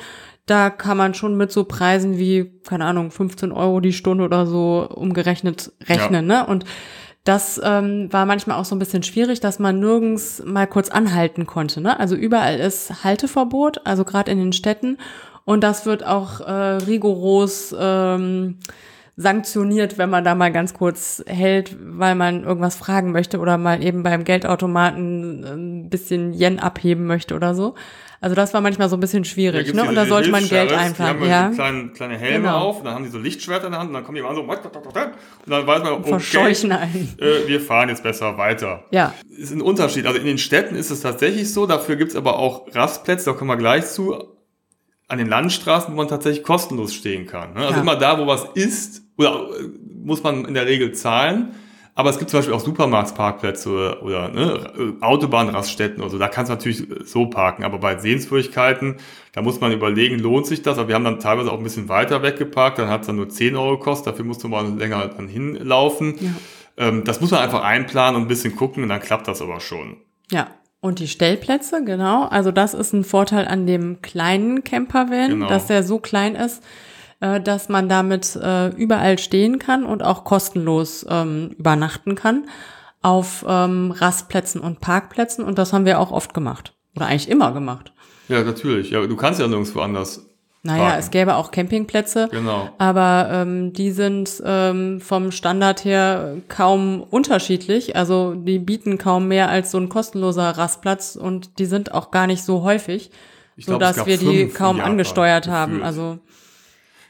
Speaker 2: da kann man schon mit so Preisen wie, keine Ahnung, 15 Euro die Stunde oder so umgerechnet rechnen. Ne? Und das ähm, war manchmal auch so ein bisschen schwierig, dass man nirgends mal kurz anhalten konnte. Ne? Also überall ist Halteverbot, also gerade in den Städten. Und das wird auch äh, rigoros ähm, sanktioniert, wenn man da mal ganz kurz hält, weil man irgendwas fragen möchte oder mal eben beim Geldautomaten ein bisschen Yen abheben möchte oder so. Also das war manchmal so ein bisschen schwierig, ne? Und da sollte man Geld
Speaker 1: Die
Speaker 2: einplanen.
Speaker 1: haben
Speaker 2: Ja.
Speaker 1: so kleine, kleine Helme
Speaker 2: Genau.
Speaker 1: auf und dann haben die so Lichtschwerter in der Hand und dann kommen die mal so und dann weiß man, okay,
Speaker 2: Verscheuchen einen.
Speaker 1: äh, wir fahren jetzt besser weiter.
Speaker 2: Ja.
Speaker 1: Ist ein Unterschied. Also in den Städten ist es tatsächlich so, dafür gibt's aber auch Rastplätze, da kommen wir gleich zu, an den Landstraßen, wo man tatsächlich kostenlos stehen kann. Ne? Also
Speaker 2: Ja.
Speaker 1: immer da, wo was ist, oder äh, muss man in der Regel zahlen. Aber es gibt zum Beispiel auch Supermarktparkplätze oder, ne, Autobahnraststätten oder so. Da kannst du natürlich so parken. Aber bei Sehenswürdigkeiten, da muss man überlegen, lohnt sich das? Aber wir haben dann teilweise auch ein bisschen weiter weggeparkt. Dann hat es dann nur 10 Euro gekostet. Dafür musst du mal länger dann hinlaufen.
Speaker 2: Ja.
Speaker 1: Ähm, das muss man einfach einplanen und ein bisschen gucken und dann klappt das aber schon.
Speaker 2: Ja. Und die Stellplätze, genau. Also das ist ein Vorteil an dem kleinen Campervan,
Speaker 1: Genau.
Speaker 2: dass der so klein ist, äh, dass man damit äh, überall stehen kann und auch kostenlos ähm, übernachten kann auf ähm, Rastplätzen und Parkplätzen. Und das haben wir auch oft gemacht. Oder eigentlich immer gemacht.
Speaker 1: Ja, natürlich. Ja, du kannst ja nirgendwo anders.
Speaker 2: Naja,
Speaker 1: Parken.
Speaker 2: es gäbe auch Campingplätze.
Speaker 1: Genau.
Speaker 2: Aber ähm, die sind ähm, vom Standard her kaum unterschiedlich. Also die bieten kaum mehr als so ein kostenloser Rastplatz und die sind auch gar nicht so häufig,
Speaker 1: Ich glaub, es
Speaker 2: dass
Speaker 1: gab
Speaker 2: wir die kaum angesteuert haben.
Speaker 1: gefühlt.
Speaker 2: Also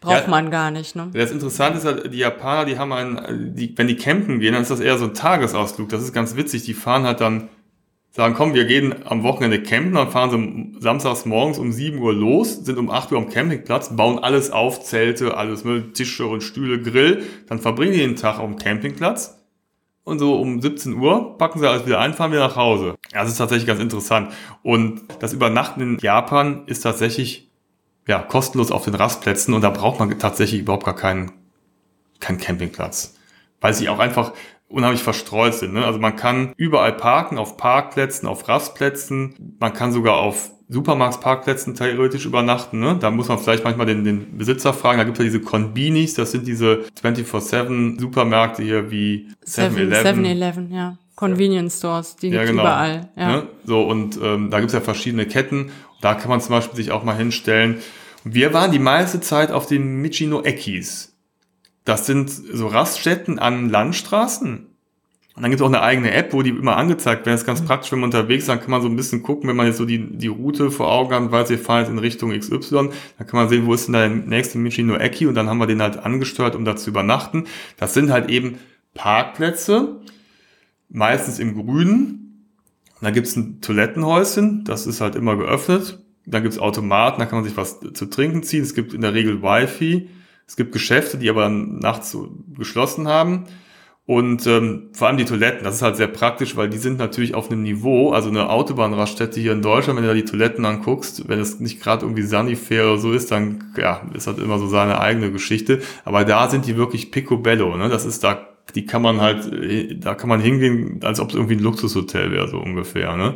Speaker 2: braucht
Speaker 1: Ja.
Speaker 2: man gar nicht. Ne?
Speaker 1: Das Interessante ist halt, die Japaner, die haben einen, die, wenn die campen gehen, dann ist das eher so ein Tagesausflug. Das ist ganz witzig. Die fahren halt dann, sagen, komm, wir gehen am Wochenende campen, dann fahren sie samstags morgens um 7 Uhr los, sind um 8 Uhr am Campingplatz, bauen alles auf, Zelte, alles, ne, Tische und Stühle, Grill. Dann verbringen die den Tag auf dem Campingplatz. Und so um 17 Uhr packen sie alles wieder ein, fahren wieder nach Hause. Ja, das ist tatsächlich ganz interessant. Und das Übernachten in Japan ist tatsächlich ja, kostenlos auf den Rastplätzen und da braucht man tatsächlich überhaupt gar keinen, keinen Campingplatz. Weil sie auch einfach unheimlich verstreut sind. Ne? Also man kann überall parken, auf Parkplätzen, auf Rastplätzen. Man kann sogar auf Supermarktparkplätzen theoretisch übernachten. Ne? Da muss man vielleicht manchmal den, den Besitzer fragen. Da gibt es ja diese Conbinis, das sind diese 24-7 Supermärkte hier wie 7-Eleven.
Speaker 2: 7-Eleven, ja. Convenience Stores, die
Speaker 1: Ja,
Speaker 2: gibt's
Speaker 1: genau.
Speaker 2: überall. Ja.
Speaker 1: Ne? So, und ähm, da gibt's ja verschiedene Ketten. Da kann man zum Beispiel sich auch mal hinstellen. Wir waren die meiste Zeit auf den Michino Ekis. Das sind so Raststätten an Landstraßen. Und dann gibt's auch eine eigene App, wo die immer angezeigt werden. Das ist ganz praktisch, wenn man unterwegs ist, dann kann man so ein bisschen gucken, wenn man jetzt so die, die Route vor Augen hat, weiß, wir fahren jetzt in Richtung XY, dann kann man sehen, wo ist denn der nächste Michino Eki und dann haben wir den halt angesteuert, um da zu übernachten. Das sind halt eben Parkplätze, meistens im Grünen. Da gibt's ein Toilettenhäuschen, das ist halt immer geöffnet. Dann gibt's Automaten, da kann man sich was zu trinken ziehen. Es gibt in der Regel Wi-Fi. Es gibt Geschäfte, die aber dann nachts geschlossen haben. Und ähm, vor allem die Toiletten, das ist halt sehr praktisch, weil die sind natürlich auf einem Niveau, also eine Autobahnraststätte hier in Deutschland, wenn du da die Toiletten anguckst, wenn es nicht gerade irgendwie sanifair oder so ist, dann ja, ist halt immer so seine eigene Geschichte. Aber da sind die wirklich picobello, ne? Das ist da, die kann man halt, da kann man hingehen, als ob es irgendwie ein Luxushotel wäre, so ungefähr, ne?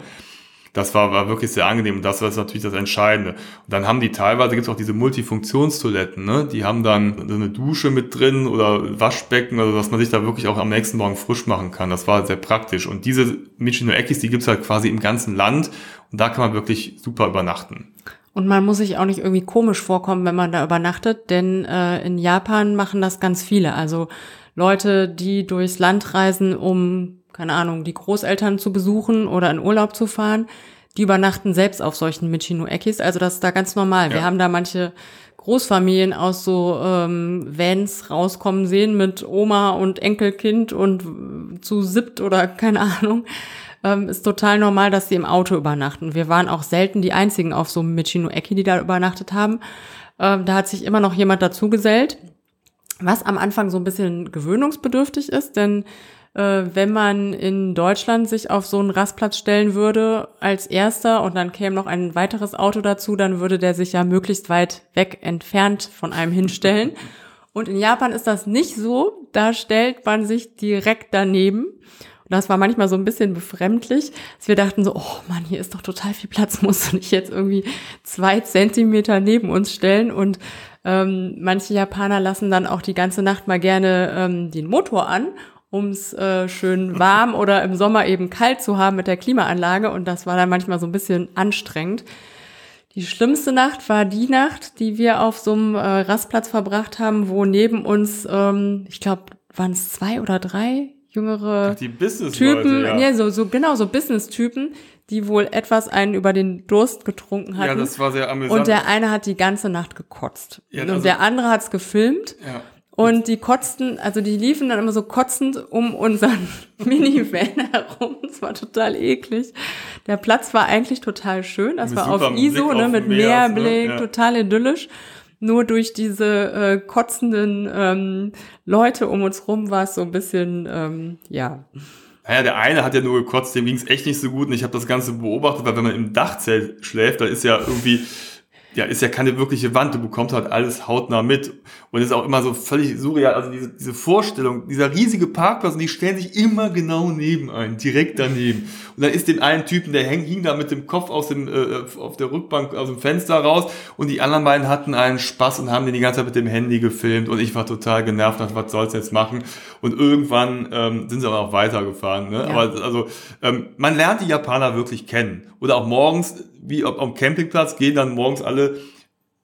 Speaker 1: Das war, war wirklich sehr angenehm und das war natürlich das Entscheidende. Und dann haben die teilweise, gibt es auch diese Multifunktionstoiletten, ne? die haben dann so eine Dusche mit drin oder Waschbecken, also dass man sich da wirklich auch am nächsten Morgen frisch machen kann. Das war sehr praktisch. Und diese Michino Ekis, die gibt's halt quasi im ganzen Land und da kann man wirklich super übernachten.
Speaker 2: Und man muss sich auch nicht irgendwie komisch vorkommen, wenn man da übernachtet, denn äh, in Japan machen das ganz viele. Also Leute, die durchs Land reisen, um, keine Ahnung, die Großeltern zu besuchen oder in Urlaub zu fahren, die übernachten selbst auf solchen Michino-Ekis. Also das ist da ganz normal. Wir
Speaker 1: Ja.
Speaker 2: haben da manche Großfamilien aus so ähm, Vans rauskommen sehen mit Oma und Enkelkind und zu siebt oder keine Ahnung. Ähm, ist total normal, dass sie im Auto übernachten. Wir waren auch selten die einzigen auf so einem Michino Eki, die da übernachtet haben. Ähm, da hat sich immer noch jemand dazu gesellt, was am Anfang so ein bisschen gewöhnungsbedürftig ist, denn äh, wenn man in Deutschland sich auf so einen Rastplatz stellen würde als erster und dann käme noch ein weiteres Auto dazu, dann würde der sich ja möglichst weit weg entfernt von einem hinstellen. Und in Japan ist das nicht so. Da stellt man sich direkt daneben. Und das war manchmal so ein bisschen befremdlich, dass wir dachten so, oh Mann, hier ist doch total viel Platz, musst du nicht jetzt irgendwie zwei Zentimeter neben uns stellen. Und ähm, manche Japaner lassen dann auch die ganze Nacht mal gerne ähm, den Motor an, ums äh, schön warm oder im Sommer eben kalt zu haben mit der Klimaanlage. Und das war dann manchmal so ein bisschen anstrengend. Die schlimmste Nacht war die Nacht, die wir auf so einem äh, Rastplatz verbracht haben, wo neben uns, ähm, ich glaube, waren es zwei oder drei jüngere
Speaker 1: Ach,
Speaker 2: Typen,
Speaker 1: ja.
Speaker 2: ja, so, so genau so Business-Typen, die wohl etwas einen über den Durst getrunken hatten.
Speaker 1: ja, das war sehr amüsant.
Speaker 2: und der eine hat die ganze Nacht gekotzt.
Speaker 1: Ja,
Speaker 2: und
Speaker 1: also-
Speaker 2: der andere hat's gefilmt.
Speaker 1: ja.
Speaker 2: Und die kotzten, also die liefen dann immer so kotzend um unseren Minivan herum. Das war total eklig. Der Platz war eigentlich total schön. Das
Speaker 1: Mit
Speaker 2: war auf ISO, ne,
Speaker 1: auf
Speaker 2: mit
Speaker 1: Meer, ne?
Speaker 2: Meerblick,
Speaker 1: Ja.
Speaker 2: total idyllisch. Nur durch diese äh, kotzenden ähm, Leute um uns rum war es so ein bisschen, ähm, ja.
Speaker 1: Naja, der eine hat ja nur gekotzt, dem ging's echt nicht so gut und ich habe das Ganze beobachtet, weil wenn man im Dachzelt schläft, da ist ja irgendwie, ja, ist ja keine wirkliche Wand, du bekommst halt alles hautnah mit. Und es ist auch immer so völlig surreal, also diese, diese Vorstellung, dieser riesige Parkplatz und die stellen sich immer genau neben ein, direkt daneben. Und dann ist den einen Typen, der häng, hing da mit dem Kopf aus dem, äh, auf der Rückbank aus dem Fenster raus. Und die anderen beiden hatten einen Spaß und haben den die ganze Zeit mit dem Handy gefilmt. Und ich war total genervt, dachte, was soll's jetzt machen? Und irgendwann ähm, sind sie aber auch weitergefahren, ne?
Speaker 2: Ja.
Speaker 1: aber also ähm, man lernt die Japaner wirklich kennen. Oder auch morgens, wie auf, am Campingplatz, gehen dann morgens alle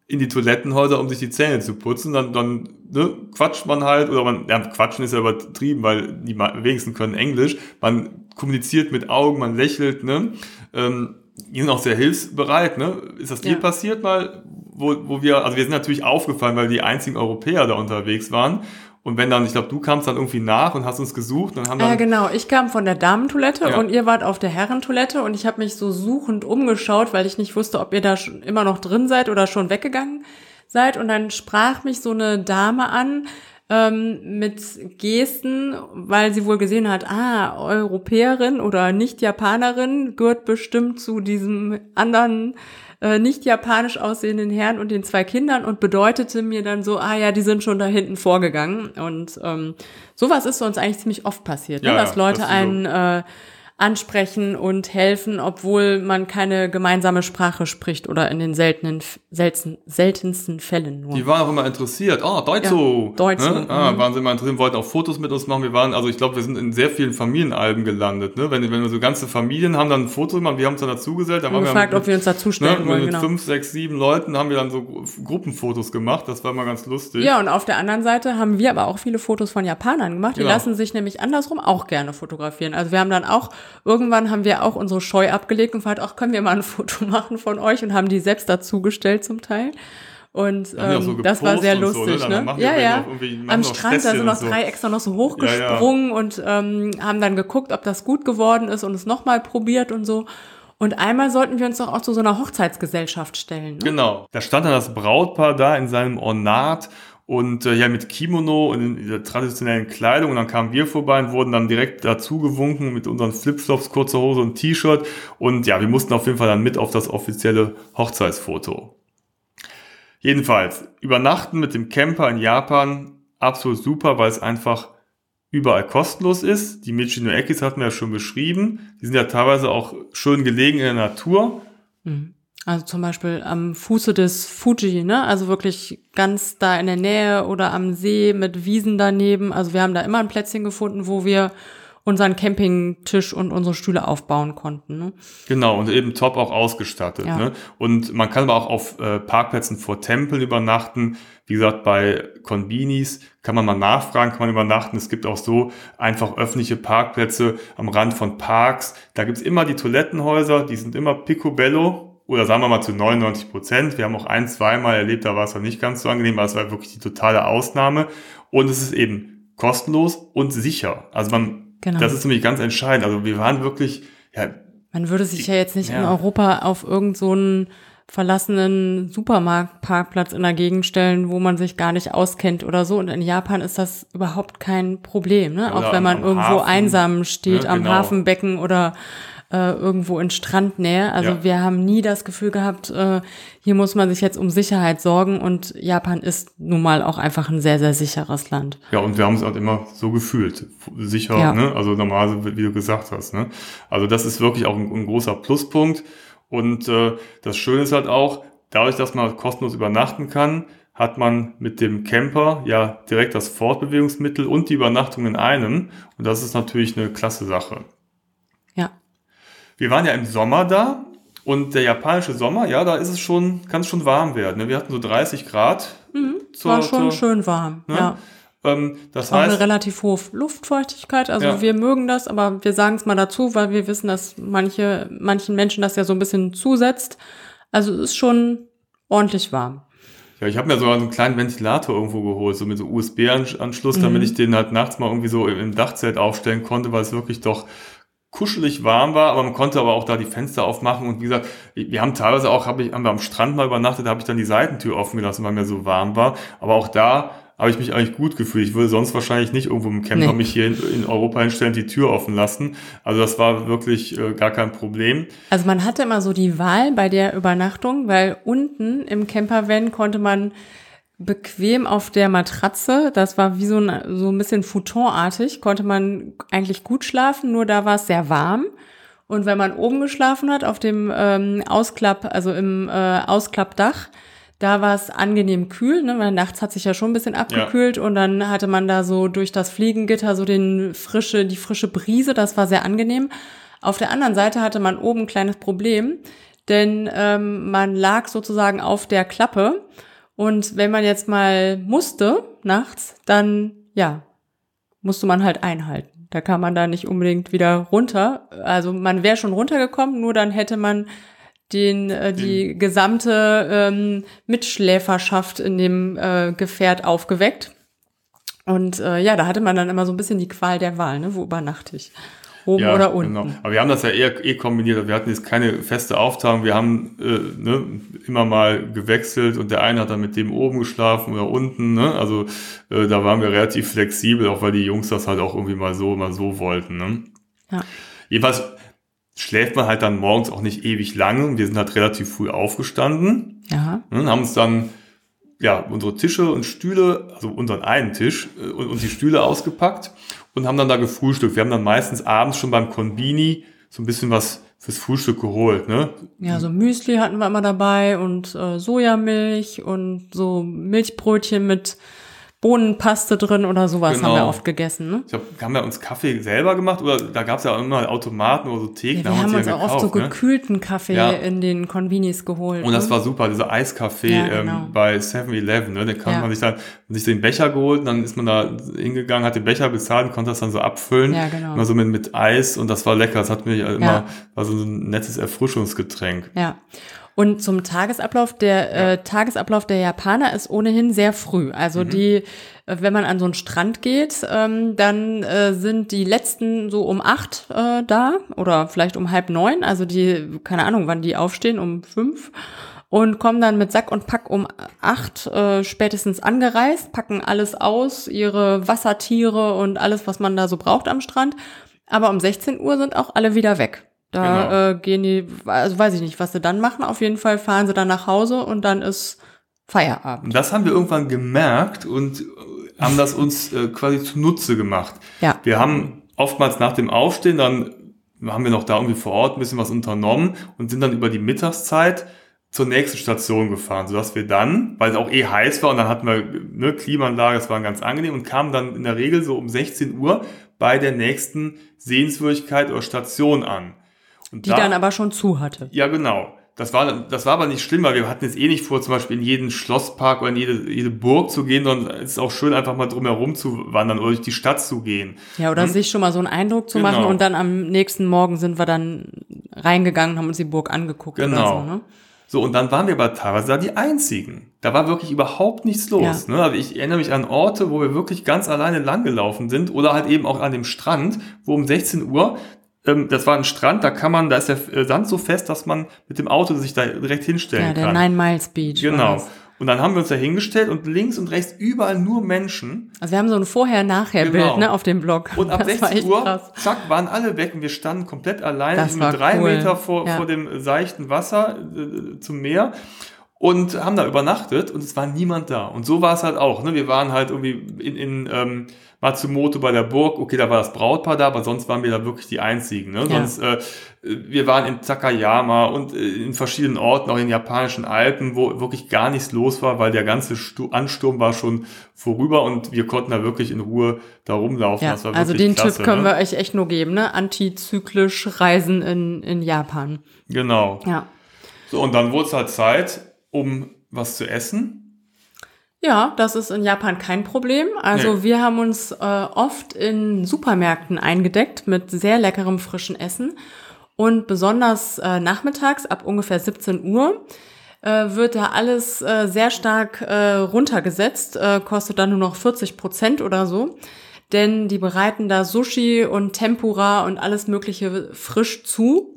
Speaker 1: in die Toilettenhäuser, um sich die Zähne zu putzen. Dann, dann ne, quatscht man halt, oder man, ja, quatschen ist ja übertrieben, weil die wenigsten können Englisch. Man kommuniziert mit Augen, man lächelt, ne? Ähm, die sind auch sehr hilfsbereit, ne? Ist das dir
Speaker 2: Ja.
Speaker 1: passiert mal, wo, wo wir, also wir sind natürlich aufgefallen, weil die einzigen Europäer da unterwegs waren. Und wenn dann, ich glaube, du kamst dann irgendwie nach und hast uns gesucht, dann haben dann
Speaker 2: Ja, genau. Ich kam von der Damentoilette
Speaker 1: Ja.
Speaker 2: und ihr wart auf der Herrentoilette und ich habe mich so suchend umgeschaut, weil ich nicht wusste, ob ihr da schon immer noch drin seid oder schon weggegangen seid. Und dann sprach mich so eine Dame an ähm, mit Gesten, weil sie wohl gesehen hat, ah, Europäerin oder Nicht-Japanerin gehört bestimmt zu diesem anderen äh, nicht japanisch aussehenden Herrn und den zwei Kindern und bedeutete mir dann so, ah ja, die sind schon da hinten vorgegangen. Und ähm, sowas ist uns eigentlich ziemlich oft passiert,
Speaker 1: Ja,
Speaker 2: ne?
Speaker 1: ja,
Speaker 2: dass Leute
Speaker 1: das
Speaker 2: einen äh, ansprechen und helfen, obwohl man keine gemeinsame Sprache spricht oder in den seltenen, selten, seltensten Fällen nur.
Speaker 1: Die waren auch immer interessiert. Ah, Deutzo.
Speaker 2: Ja, Deutzo,
Speaker 1: Ne? Ah,
Speaker 2: mhm.
Speaker 1: waren sie immer interessiert, wollten auch Fotos mit uns machen. Wir waren, also ich glaube, wir sind in sehr vielen Familienalben gelandet. Ne? Wenn, wenn wir so ganze Familien haben dann ein Foto gemacht, wir haben uns dann dazugesellt. Dann
Speaker 2: und gefragt,
Speaker 1: wir
Speaker 2: ob wir uns dazustellen
Speaker 1: ne,
Speaker 2: wollen,
Speaker 1: mit
Speaker 2: genau.
Speaker 1: fünf, sechs, sieben Leuten haben wir dann so Gru- Gruppenfotos gemacht. Das war mal ganz lustig.
Speaker 2: Ja, und auf der anderen Seite haben wir aber auch viele Fotos von Japanern gemacht. Die
Speaker 1: Genau.
Speaker 2: lassen sich nämlich andersrum auch gerne fotografieren. Also wir haben dann auch, irgendwann haben wir auch unsere Scheu abgelegt und gefragt, ach, können wir mal ein Foto machen von euch und haben die selbst dazugestellt zum Teil. Und ähm,
Speaker 1: so
Speaker 2: das war sehr
Speaker 1: und so, ne?
Speaker 2: lustig, ne? Ja, ja. Am Strand, da sind noch
Speaker 1: so.
Speaker 2: drei extra noch so hochgesprungen und ähm, haben dann geguckt, ob das gut geworden ist und es nochmal probiert und so. Und einmal sollten wir uns doch auch zu so einer Hochzeitsgesellschaft stellen. Ne?
Speaker 1: Genau. Da stand dann das Brautpaar da in seinem Ornat und äh, ja mit Kimono und in dieser traditionellen Kleidung und dann kamen wir vorbei und wurden dann direkt dazu gewunken mit unseren Flipflops, kurzer Hose und T-Shirt und ja, wir mussten auf jeden Fall dann mit auf das offizielle Hochzeitsfoto. Jedenfalls, übernachten mit dem Camper in Japan, absolut super, weil es einfach überall kostenlos ist. Die Michino Ekis hatten wir ja schon beschrieben. Die sind ja teilweise auch schön gelegen in der Natur.
Speaker 2: Also zum Beispiel am Fuße des Fuji, ne? Also wirklich ganz da in der Nähe oder am See mit Wiesen daneben. Also wir haben da immer ein Plätzchen gefunden, wo wir unseren Campingtisch und unsere Stühle aufbauen konnten. Ne?
Speaker 1: Genau, und eben top auch ausgestattet.
Speaker 2: Ja.
Speaker 1: Ne? Und man kann aber auch auf äh, Parkplätzen vor Tempeln übernachten. Wie gesagt, bei Konbinis kann man mal nachfragen, kann man übernachten. Es gibt auch so einfach öffentliche Parkplätze am Rand von Parks. Da gibt's immer die Toilettenhäuser, die sind immer picobello. Oder sagen wir mal zu 99 Prozent. Wir haben auch ein, zweimal erlebt, da war es dann nicht ganz so angenehm, aber es war wirklich die totale Ausnahme. Und es ist eben kostenlos und sicher. Also man,
Speaker 2: Genau.
Speaker 1: das ist nämlich ganz entscheidend. Also wir waren wirklich, ja,
Speaker 2: Man würde sich ja jetzt nicht in
Speaker 1: Ja.
Speaker 2: Europa auf irgendeinen so einen verlassenen Supermarktparkplatz in der Gegend stellen, wo man sich gar nicht auskennt oder so. Und in Japan ist das überhaupt kein Problem, ne?
Speaker 1: Oder
Speaker 2: Auch wenn man irgendwo
Speaker 1: Hafen,
Speaker 2: einsam steht
Speaker 1: ne,
Speaker 2: am
Speaker 1: genau.
Speaker 2: Hafenbecken oder äh, irgendwo in Strandnähe. Also
Speaker 1: Ja.
Speaker 2: wir haben nie das Gefühl gehabt, äh, hier muss man sich jetzt um Sicherheit sorgen und Japan ist nun mal auch einfach ein sehr, sehr sicheres Land.
Speaker 1: Ja, und wir haben es halt immer so gefühlt. Sicher,
Speaker 2: Ja.
Speaker 1: ne? Also normalerweise, wie du gesagt hast, ne? Also das ist wirklich auch ein, ein großer Pluspunkt. Und äh, das Schöne ist halt auch, dadurch, dass man kostenlos übernachten kann, hat man mit dem Camper ja direkt das Fortbewegungsmittel und die Übernachtung in einem. Und das ist natürlich eine klasse Sache. Wir waren ja im Sommer da und der japanische Sommer, ja, da ist es schon, kann es schon warm werden. Ne? Wir hatten so 30 Grad. zur-
Speaker 2: War schon
Speaker 1: zur-
Speaker 2: schön warm.
Speaker 1: Ne?
Speaker 2: Ja.
Speaker 1: Ähm, das
Speaker 2: Auch
Speaker 1: heißt,
Speaker 2: eine relativ hohe Luftfeuchtigkeit. Also
Speaker 1: Ja.
Speaker 2: wir mögen das, aber wir sagen es mal dazu, weil wir wissen, dass manche, manchen Menschen das ja so ein bisschen zusetzt. Also es ist schon ordentlich warm.
Speaker 1: Ja, ich habe mir sogar so einen kleinen Ventilator irgendwo geholt, so mit so USB-Anschluss,
Speaker 2: Mhm.
Speaker 1: damit ich den halt nachts mal irgendwie so im Dachzelt aufstellen konnte, weil es wirklich doch kuschelig warm war, aber man konnte aber auch da die Fenster aufmachen und wie gesagt, wir haben teilweise auch, hab ich, haben wir am Strand mal übernachtet, da habe ich dann die Seitentür offen gelassen, weil mir so warm war, aber auch da habe ich mich eigentlich gut gefühlt. Ich würde sonst wahrscheinlich nicht irgendwo im Camper
Speaker 2: Nee.
Speaker 1: mich hier in, in Europa hinstellen, die Tür offen lassen. Also das war wirklich äh, gar kein Problem.
Speaker 2: Also man hatte immer so die Wahl bei der Übernachtung, weil unten im Campervan konnte man bequem auf der Matratze, das war wie so ein, so ein bisschen futonartig, konnte man eigentlich gut schlafen, nur da war es sehr warm. Und wenn man oben geschlafen hat, auf dem ähm, Ausklapp, also im äh, Ausklappdach, da war es angenehm kühl, ne? weil nachts hat sich ja schon ein bisschen abgekühlt und dann hatte man da so durch das Fliegengitter so den frische, die frische Brise, das war sehr angenehm. Auf der anderen Seite hatte man oben ein kleines Problem, denn ähm, man lag sozusagen auf der Klappe und wenn man jetzt mal musste nachts, dann ja, musste man halt einhalten. Da kam man da nicht unbedingt wieder runter. Also man wäre schon runtergekommen, nur dann hätte man den, äh, die gesamte ähm, Mitschläferschaft in dem äh, Gefährt aufgeweckt. Und äh, ja, da hatte man dann immer so ein bisschen die Qual der Wahl, ne? Wo übernachte ich? Oben
Speaker 1: Ja,
Speaker 2: oder unten?
Speaker 1: Genau. Aber wir haben das ja eher eh kombiniert. Wir hatten jetzt keine feste Aufteilung. Wir haben äh, ne, immer mal gewechselt und der eine hat dann mit dem oben geschlafen oder unten. Ne? Also äh, da waren wir relativ flexibel, auch weil die Jungs das halt auch irgendwie mal so, mal so wollten. Ne?
Speaker 2: Ja.
Speaker 1: Jedenfalls schläft man halt dann morgens auch nicht ewig lange. Wir sind halt relativ früh aufgestanden.
Speaker 2: Ja.
Speaker 1: Ne, haben uns dann ja unsere Tische und Stühle, also unseren einen Tisch äh, und, und die Stühle ausgepackt und haben dann da gefrühstückt. Wir haben dann meistens abends schon beim Konbini so ein bisschen was fürs Frühstück geholt. Ne?
Speaker 2: Ja, so Müsli hatten wir immer dabei und äh, Sojamilch und so Milchbrötchen mit Bohnenpaste drin oder sowas
Speaker 1: Genau.
Speaker 2: haben wir oft gegessen. Ne?
Speaker 1: Ich glaube, haben wir uns Kaffee selber gemacht oder da gab es ja auch immer Automaten oder so Theken.
Speaker 2: Ja,
Speaker 1: da
Speaker 2: wir haben uns
Speaker 1: die
Speaker 2: auch
Speaker 1: dann
Speaker 2: oft so
Speaker 1: gekauft, ne?
Speaker 2: gekühlten Kaffee
Speaker 1: Ja.
Speaker 2: in den Convenis geholt.
Speaker 1: Und das
Speaker 2: ne?
Speaker 1: war super, dieser Eiskaffee
Speaker 2: Ja, genau.
Speaker 1: ähm, bei 7-Eleven, ne? Den kann
Speaker 2: Ja.
Speaker 1: man sich dann sich den Becher geholt, und dann ist man da hingegangen, hat den Becher bezahlt und konnte das dann so abfüllen.
Speaker 2: Ja, genau.
Speaker 1: Immer so mit, mit Eis und das war lecker. Das hat mich immer,
Speaker 2: Ja.
Speaker 1: war so ein nettes Erfrischungsgetränk.
Speaker 2: Ja. Und zum Tagesablauf, der äh, Tagesablauf der Japaner ist ohnehin sehr früh.
Speaker 1: Mhm.
Speaker 2: Also die, äh, wenn man an so einen Strand geht, ähm, dann äh, sind die letzten so um acht äh, da oder vielleicht um halb neun. Also die, keine Ahnung, wann die aufstehen, um fünf und kommen dann mit Sack und Pack um acht äh, spätestens angereist, packen alles aus, ihre Wassertiere und alles, was man da so braucht am Strand. Aber um 16 Uhr sind auch alle wieder weg. Da
Speaker 1: Genau.
Speaker 2: äh, gehen die, also weiß ich nicht, was sie dann machen. Auf jeden Fall fahren sie dann nach Hause und dann ist Feierabend.
Speaker 1: Das haben wir irgendwann gemerkt und äh, haben das uns äh, quasi zunutze gemacht.
Speaker 2: Ja.
Speaker 1: Wir haben oftmals nach dem Aufstehen, dann haben wir noch da irgendwie vor Ort ein bisschen was unternommen und sind dann über die Mittagszeit zur nächsten Station gefahren, sodass wir dann, weil es auch eh heiß war und dann hatten wir ne, Klimaanlage, das war ganz angenehm und kamen dann in der Regel so um 16 Uhr bei der nächsten Sehenswürdigkeit oder Station an. Und
Speaker 2: Die
Speaker 1: da-
Speaker 2: dann aber schon zu hatte.
Speaker 1: ja, genau. Das war, das war aber nicht schlimm, weil wir hatten jetzt eh nicht vor, zum Beispiel in jeden Schlosspark oder in jede, jede Burg zu gehen, sondern es ist auch schön, einfach mal drumherum zu wandern oder durch die Stadt zu gehen.
Speaker 2: Ja, oder sich schon mal so einen Eindruck zu
Speaker 1: Hm? Genau.
Speaker 2: machen und dann am nächsten Morgen sind wir dann reingegangen, haben uns die Burg angeguckt oder
Speaker 1: Genau.
Speaker 2: so, ne?
Speaker 1: So, und dann waren wir aber teilweise da die Einzigen. Da war wirklich überhaupt nichts los. Ne? Also ich erinnere mich an Orte, wo wir wirklich ganz alleine langgelaufen sind oder halt eben auch an dem Strand, wo um 16 Uhr, ähm, das war ein Strand, da kann man, da ist der äh, Sand so fest, dass man mit dem Auto sich da direkt hinstellen
Speaker 2: Ja, der
Speaker 1: kann.
Speaker 2: Nine Miles Beach.
Speaker 1: Genau. Und dann haben wir uns da hingestellt und links und rechts überall nur Menschen.
Speaker 2: Also wir haben so ein Vorher-Nachher-Bild,
Speaker 1: Genau.
Speaker 2: ne, auf dem Blog.
Speaker 1: Und ab
Speaker 2: Das war
Speaker 1: 16
Speaker 2: echt
Speaker 1: Uhr,
Speaker 2: krass.
Speaker 1: zack, waren alle weg und wir standen komplett alleine
Speaker 2: Das
Speaker 1: drei
Speaker 2: cool.
Speaker 1: Meter vor,
Speaker 2: Ja.
Speaker 1: vor dem seichten Wasser äh, zum Meer und haben da übernachtet und es war niemand da. Und so war es halt auch. Ne? Wir waren halt irgendwie in, in ähm, Matsumoto bei der Burg. Okay, da war das Brautpaar da, aber sonst waren wir da wirklich die Einzigen. Ne?
Speaker 2: Ja.
Speaker 1: Sonst, äh, wir waren in Takayama und äh, in verschiedenen Orten, auch in den japanischen Alpen, wo wirklich gar nichts los war, weil der ganze Stu Ansturm war schon vorüber und wir konnten da wirklich in Ruhe da rumlaufen.
Speaker 2: Ja, also den
Speaker 1: klasse,
Speaker 2: Tipp können
Speaker 1: ne?
Speaker 2: wir euch echt nur geben, ne? Antizyklisch Reisen in, in Japan.
Speaker 1: Genau.
Speaker 2: Ja.
Speaker 1: So, und dann wurde es halt Zeit, um was zu essen.
Speaker 2: Ja, das ist in Japan kein Problem. Also
Speaker 1: Nee.
Speaker 2: wir haben uns äh, oft in Supermärkten eingedeckt mit sehr leckerem frischen Essen. Und besonders äh, nachmittags ab ungefähr 17 Uhr äh, wird da alles äh, sehr stark äh, runtergesetzt, kostet dann nur noch 40 Prozent oder so. Denn die bereiten da Sushi und Tempura und alles Mögliche frisch zu.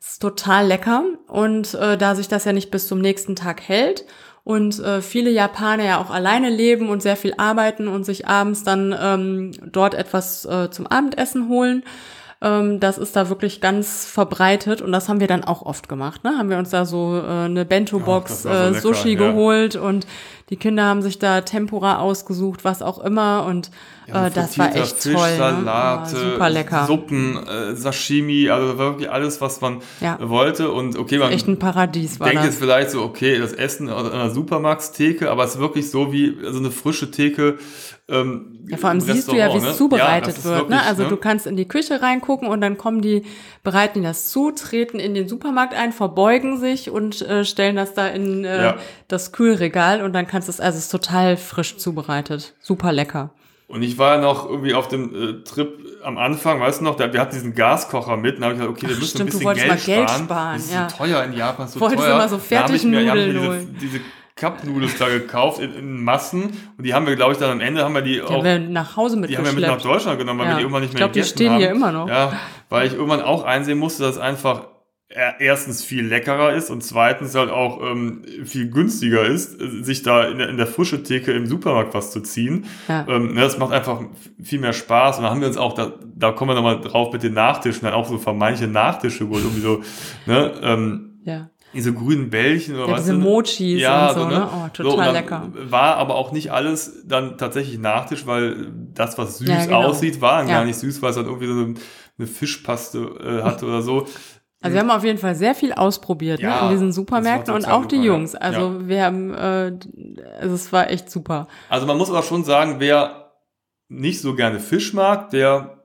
Speaker 2: Ist total lecker. Und äh, da sich das ja nicht bis zum nächsten Tag hält und äh, viele Japaner ja auch alleine leben und sehr viel arbeiten und sich abends dann ähm, dort etwas äh, zum Abendessen holen, ähm, das ist da wirklich ganz verbreitet und das haben wir dann auch oft gemacht. Ne? Haben wir uns da so äh, eine Bento-Box
Speaker 1: so
Speaker 2: äh,
Speaker 1: lecker,
Speaker 2: Sushi
Speaker 1: ja.
Speaker 2: geholt und die Kinder haben sich da Tempura ausgesucht, was auch immer und
Speaker 1: Ja,
Speaker 2: äh, das war echt
Speaker 1: Fisch,
Speaker 2: toll.
Speaker 1: Salate,
Speaker 2: Ne? Super lecker.
Speaker 1: Suppen, äh, Sashimi, also wirklich alles, was man
Speaker 2: Ja.
Speaker 1: wollte. Und okay, man
Speaker 2: Echt ein Paradies war
Speaker 1: denkt
Speaker 2: das.
Speaker 1: jetzt vielleicht so, okay, das Essen an einer Supermarkttheke, aber es ist wirklich so wie so eine frische Theke. Ähm,
Speaker 2: Ja, vor allem siehst du ja, wie es
Speaker 1: ne?
Speaker 2: zubereitet
Speaker 1: Ja,
Speaker 2: wird.
Speaker 1: wirklich,
Speaker 2: ne? Also
Speaker 1: ne?
Speaker 2: du kannst in die Küche reingucken und dann kommen die, bereiten die das zu, treten in den Supermarkt ein, verbeugen sich und äh, stellen das da in äh, das Kühlregal und dann kannst du es, also es ist total frisch zubereitet. Super lecker.
Speaker 1: Und ich war ja noch irgendwie auf dem äh, Trip am Anfang, weißt du noch, da, wir hatten diesen Gaskocher mit, und da habe ich gesagt, okay, wir müssen
Speaker 2: stimmt,
Speaker 1: ein
Speaker 2: du
Speaker 1: bisschen
Speaker 2: wolltest
Speaker 1: Geld,
Speaker 2: mal Geld
Speaker 1: sparen.
Speaker 2: sparen,
Speaker 1: Das ist
Speaker 2: ja.
Speaker 1: so teuer in Japan, so
Speaker 2: Wolltest
Speaker 1: teuer.
Speaker 2: immer so
Speaker 1: Da hab ich mir, hab ich mir diese, diese Cup-Noodles da gekauft in, in Massen und die haben wir, glaube ich, dann am Ende haben wir die
Speaker 2: Die
Speaker 1: auch
Speaker 2: haben wir nach Hause
Speaker 1: Die haben wir mit nach. Deutschland genommen, weil
Speaker 2: Ja.
Speaker 1: wir die irgendwann nicht
Speaker 2: Ich
Speaker 1: mehr
Speaker 2: glaub, die
Speaker 1: gegessen
Speaker 2: stehen
Speaker 1: haben.
Speaker 2: hier immer noch.
Speaker 1: Ja, weil ich irgendwann auch einsehen musste, dass einfach erstens viel leckerer ist und zweitens halt auch ähm, viel günstiger ist, sich da in der, in der frische Theke im Supermarkt was zu ziehen.
Speaker 2: Ja.
Speaker 1: Ähm, ne, das macht einfach viel mehr Spaß. Und da haben wir uns auch, da, da kommen wir nochmal drauf mit den Nachtischen, dann auch so vermeintliche Nachtische geholt, irgendwie so, ne, ähm,
Speaker 2: Ja.
Speaker 1: diese grünen Bällchen oder
Speaker 2: Ja,
Speaker 1: was.
Speaker 2: diese Mochis und so, ne? Oh, total
Speaker 1: dann
Speaker 2: lecker.
Speaker 1: War aber auch nicht alles dann tatsächlich Nachtisch, weil das, was süß
Speaker 2: Ja, genau.
Speaker 1: aussieht, war
Speaker 2: Ja.
Speaker 1: gar nicht süß, weil es dann irgendwie so eine, eine Fischpaste äh, hatte oder so.
Speaker 2: Also wir haben auf jeden Fall sehr viel ausprobiert
Speaker 1: Ja,
Speaker 2: ne, in diesen Supermärkten und auch die
Speaker 1: super, ja.
Speaker 2: Jungs. Also wir haben, äh, also es war echt super.
Speaker 1: Also man muss aber schon sagen, wer nicht so gerne Fisch mag, der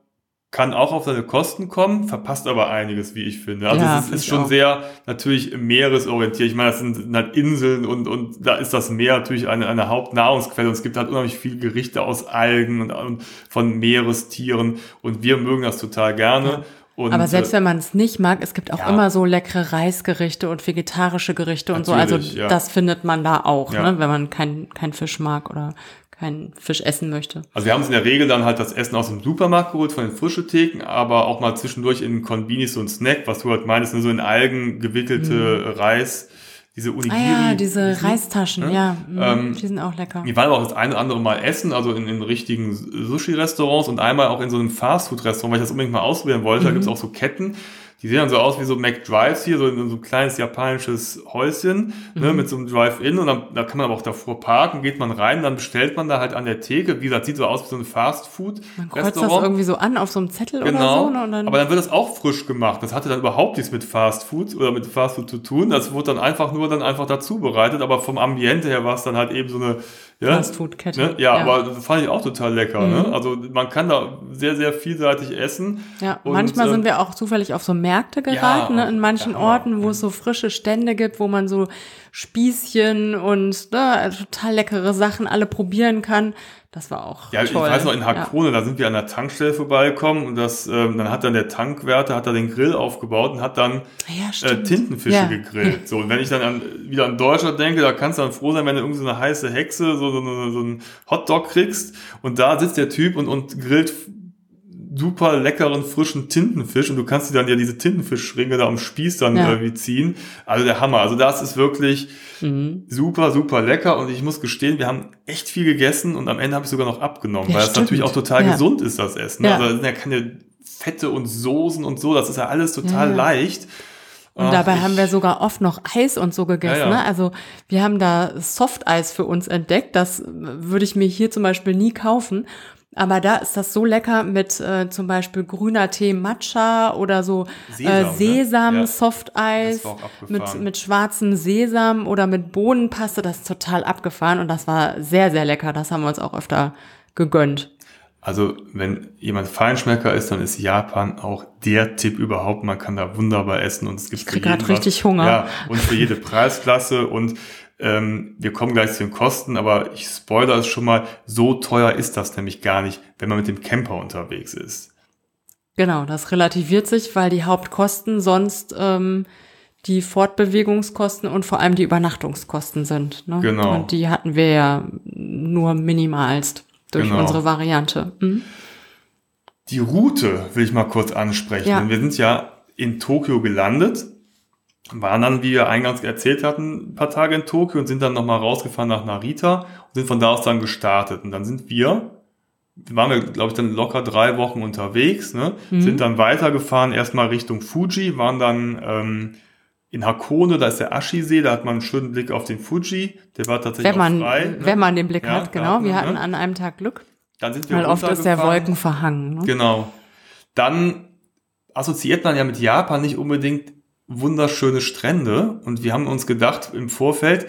Speaker 1: kann auch auf seine Kosten kommen, verpasst aber einiges, wie ich finde. Also
Speaker 2: Ja,
Speaker 1: es ist, ist schon
Speaker 2: auch.
Speaker 1: sehr natürlich meeresorientiert. Ich meine, das sind, sind halt Inseln und, und da ist das Meer natürlich eine, eine Hauptnahrungsquelle und es gibt halt unheimlich viele Gerichte aus Algen und, und von Meerestieren und wir mögen das total gerne.
Speaker 2: Ja.
Speaker 1: Und,
Speaker 2: Aber selbst
Speaker 1: äh,
Speaker 2: wenn man es nicht mag, es gibt auch
Speaker 1: ja.
Speaker 2: immer so leckere Reisgerichte und vegetarische Gerichte und so. Also
Speaker 1: ja.
Speaker 2: das findet man da auch,
Speaker 1: Ja.
Speaker 2: ne, wenn man keinen kein Fisch mag oder keinen Fisch essen möchte.
Speaker 1: Also wir haben uns in der Regel dann halt das Essen aus dem Supermarkt geholt, von den frischen Theken, aber auch mal zwischendurch in Convenience so ein Snack, was du halt meinst, ne, so in Algen gewickelte Reis, diese Onigiri.
Speaker 2: Mhm. Ah ja, diese
Speaker 1: die sind-
Speaker 2: Reistaschen,
Speaker 1: ne?
Speaker 2: ja, mm,
Speaker 1: Ähm,
Speaker 2: die sind auch lecker.
Speaker 1: Wir waren aber auch das eine oder andere Mal essen, also in, in richtigen Sushi-Restaurants und einmal auch in so einem Fastfood-Restaurant, weil ich das unbedingt mal ausprobieren wollte. Da
Speaker 2: Mhm.
Speaker 1: gibt's auch so Ketten, die sehen dann so aus wie so McDrives hier, so, in so ein kleines japanisches Häuschen ne,
Speaker 2: Mhm.
Speaker 1: mit so einem Drive-In und dann, da kann man aber auch davor parken, geht man rein, dann bestellt man da halt an der Theke. Wie gesagt, sieht so aus wie so ein
Speaker 2: Man kreuzt das irgendwie so an auf so einem Zettel oder
Speaker 1: Genau,
Speaker 2: so. Ne, und dann,
Speaker 1: aber dann wird das auch frisch gemacht. Das hatte dann überhaupt nichts mit Fast Food oder mit Fast Food zu tun. Das wurde dann einfach nur dann einfach dazu bereitet, aber vom Ambiente her war es dann halt eben so eine ja,
Speaker 2: Fastfood-Kette.
Speaker 1: Ne? Ja,
Speaker 2: Ja.
Speaker 1: aber das fand ich auch total lecker.
Speaker 2: Mhm.
Speaker 1: Ne? Also man kann da sehr, sehr vielseitig essen.
Speaker 2: Ja,
Speaker 1: Und,
Speaker 2: manchmal
Speaker 1: ähm,
Speaker 2: sind wir auch zufällig auf so Märkte geraten,
Speaker 1: Ja,
Speaker 2: ne, in manchen
Speaker 1: Hammer.
Speaker 2: Orten, wo es so frische Stände gibt, wo man so Spießchen und ne, total leckere Sachen alle probieren kann. Das war auch
Speaker 1: Ja,
Speaker 2: toll.
Speaker 1: ich weiß noch, in
Speaker 2: ja.
Speaker 1: Hakone, da sind wir an der Tankstelle vorbeigekommen und das, ähm, dann hat dann der Tankwärter, hat da den Grill aufgebaut und hat dann
Speaker 2: Ja,
Speaker 1: äh. Tintenfische
Speaker 2: Ja.
Speaker 1: gegrillt. So, und wenn ich dann an, wieder an Deutschland denke, da kannst du dann froh sein, wenn du irgendwie so eine heiße Hexe, so, so, so, so einen Hotdog kriegst und da sitzt der Typ und, und grillt super leckeren, frischen Tintenfisch und du kannst dir dann ja diese Tintenfischringe da am Spieß dann
Speaker 2: Ja.
Speaker 1: irgendwie ziehen. Also der Hammer. Also das ist wirklich
Speaker 2: Mhm.
Speaker 1: super, super lecker und ich muss gestehen, wir haben echt viel gegessen und am Ende habe ich sogar noch abgenommen,
Speaker 2: Ja,
Speaker 1: weil es natürlich auch total
Speaker 2: Ja.
Speaker 1: gesund ist, das Essen. Also da sind ja keine Fette und Soßen und so, das ist ja alles total leicht.
Speaker 2: Und
Speaker 1: Ach,
Speaker 2: dabei haben wir sogar oft noch Eis und so gegessen.
Speaker 1: Ja, ja.
Speaker 2: Ne? Also wir haben da Softeis für uns entdeckt. Das würde ich mir hier zum Beispiel nie kaufen. Aber da ist das so lecker mit äh, zum Beispiel grüner Tee Matcha oder so
Speaker 1: Sesam,
Speaker 2: äh,
Speaker 1: ne?
Speaker 2: Sesam
Speaker 1: Ja. Das war auch
Speaker 2: mit, mit schwarzem Sesam oder mit Bohnenpaste. Das ist total abgefahren und das war sehr, sehr lecker. Das haben wir uns auch öfter gegönnt.
Speaker 1: Also wenn jemand Feinschmecker ist, dann ist Japan auch der Tipp überhaupt. Man kann da wunderbar essen und es gibt
Speaker 2: Ich krieg
Speaker 1: für jeden
Speaker 2: richtig
Speaker 1: was.
Speaker 2: Hunger.
Speaker 1: Ja, und für jede Preisklasse und Ähm, wir kommen gleich zu den Kosten, aber ich spoilere es schon mal, so teuer ist das nämlich gar nicht, wenn man mit dem Camper unterwegs ist.
Speaker 2: Genau, das relativiert sich, weil die Hauptkosten sonst ähm, die Fortbewegungskosten und vor allem die Übernachtungskosten sind. Ne?
Speaker 1: Genau.
Speaker 2: Und die hatten wir ja nur minimalst durch
Speaker 1: Genau.
Speaker 2: unsere Variante. Mhm.
Speaker 1: Die Route will ich mal kurz ansprechen.
Speaker 2: Ja.
Speaker 1: Wir sind ja in Tokio gelandet, waren dann, wie wir eingangs erzählt hatten, ein paar Tage in Tokio und sind dann nochmal rausgefahren nach Narita und sind von da aus dann gestartet. Und dann sind wir, waren wir, glaube ich, dann locker drei Wochen unterwegs, ne?
Speaker 2: Mhm.
Speaker 1: sind dann weitergefahren, erstmal Richtung Fuji, waren dann ähm, in Hakone, da ist der Ashi-See, da hat man einen schönen Blick auf den Fuji, der war tatsächlich
Speaker 2: Wenn man,
Speaker 1: frei. ne?
Speaker 2: wenn man den Blick
Speaker 1: Ja,
Speaker 2: hat, genau. Wir
Speaker 1: ne?
Speaker 2: hatten an einem Tag Glück,
Speaker 1: Dann sind wir
Speaker 2: weil oft ist der. Wolken verhangen. Ne?
Speaker 1: Genau. Dann assoziiert man ja mit Japan nicht unbedingt wunderschöne Strände. Und wir haben uns gedacht im Vorfeld,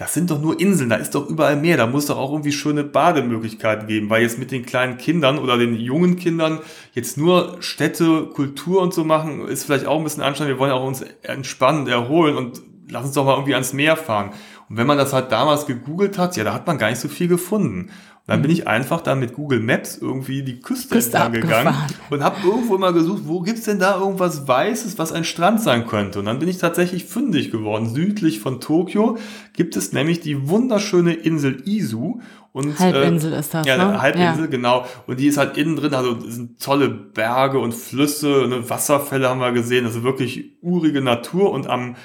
Speaker 1: das sind doch nur Inseln, da ist doch überall Meer, da muss doch auch irgendwie schöne Bademöglichkeiten geben, weil jetzt mit den kleinen Kindern oder den jungen Kindern jetzt nur Städte, Kultur und so machen, ist vielleicht auch ein bisschen anstrengend. Wir wollen auch uns entspannen, erholen und lass uns doch mal irgendwie ans Meer fahren. Und wenn man das halt damals gegoogelt hat, ja, da hat man gar nicht so viel gefunden. Dann bin ich einfach dann mit Google Maps irgendwie die Küste,
Speaker 2: Küste
Speaker 1: gegangen und habe irgendwo mal gesucht, wo gibt's denn da irgendwas Weißes, was ein Strand sein könnte. Und dann bin ich tatsächlich fündig geworden. Südlich von Tokio gibt es nämlich die wunderschöne Insel Izu. Und,
Speaker 2: Halbinsel ist das,
Speaker 1: Ja,
Speaker 2: ne?
Speaker 1: eine Halbinsel,
Speaker 2: Ja.
Speaker 1: genau. Und die ist halt innen drin, also sind tolle Berge und Flüsse, ne, Wasserfälle haben wir gesehen, also wirklich urige Natur und am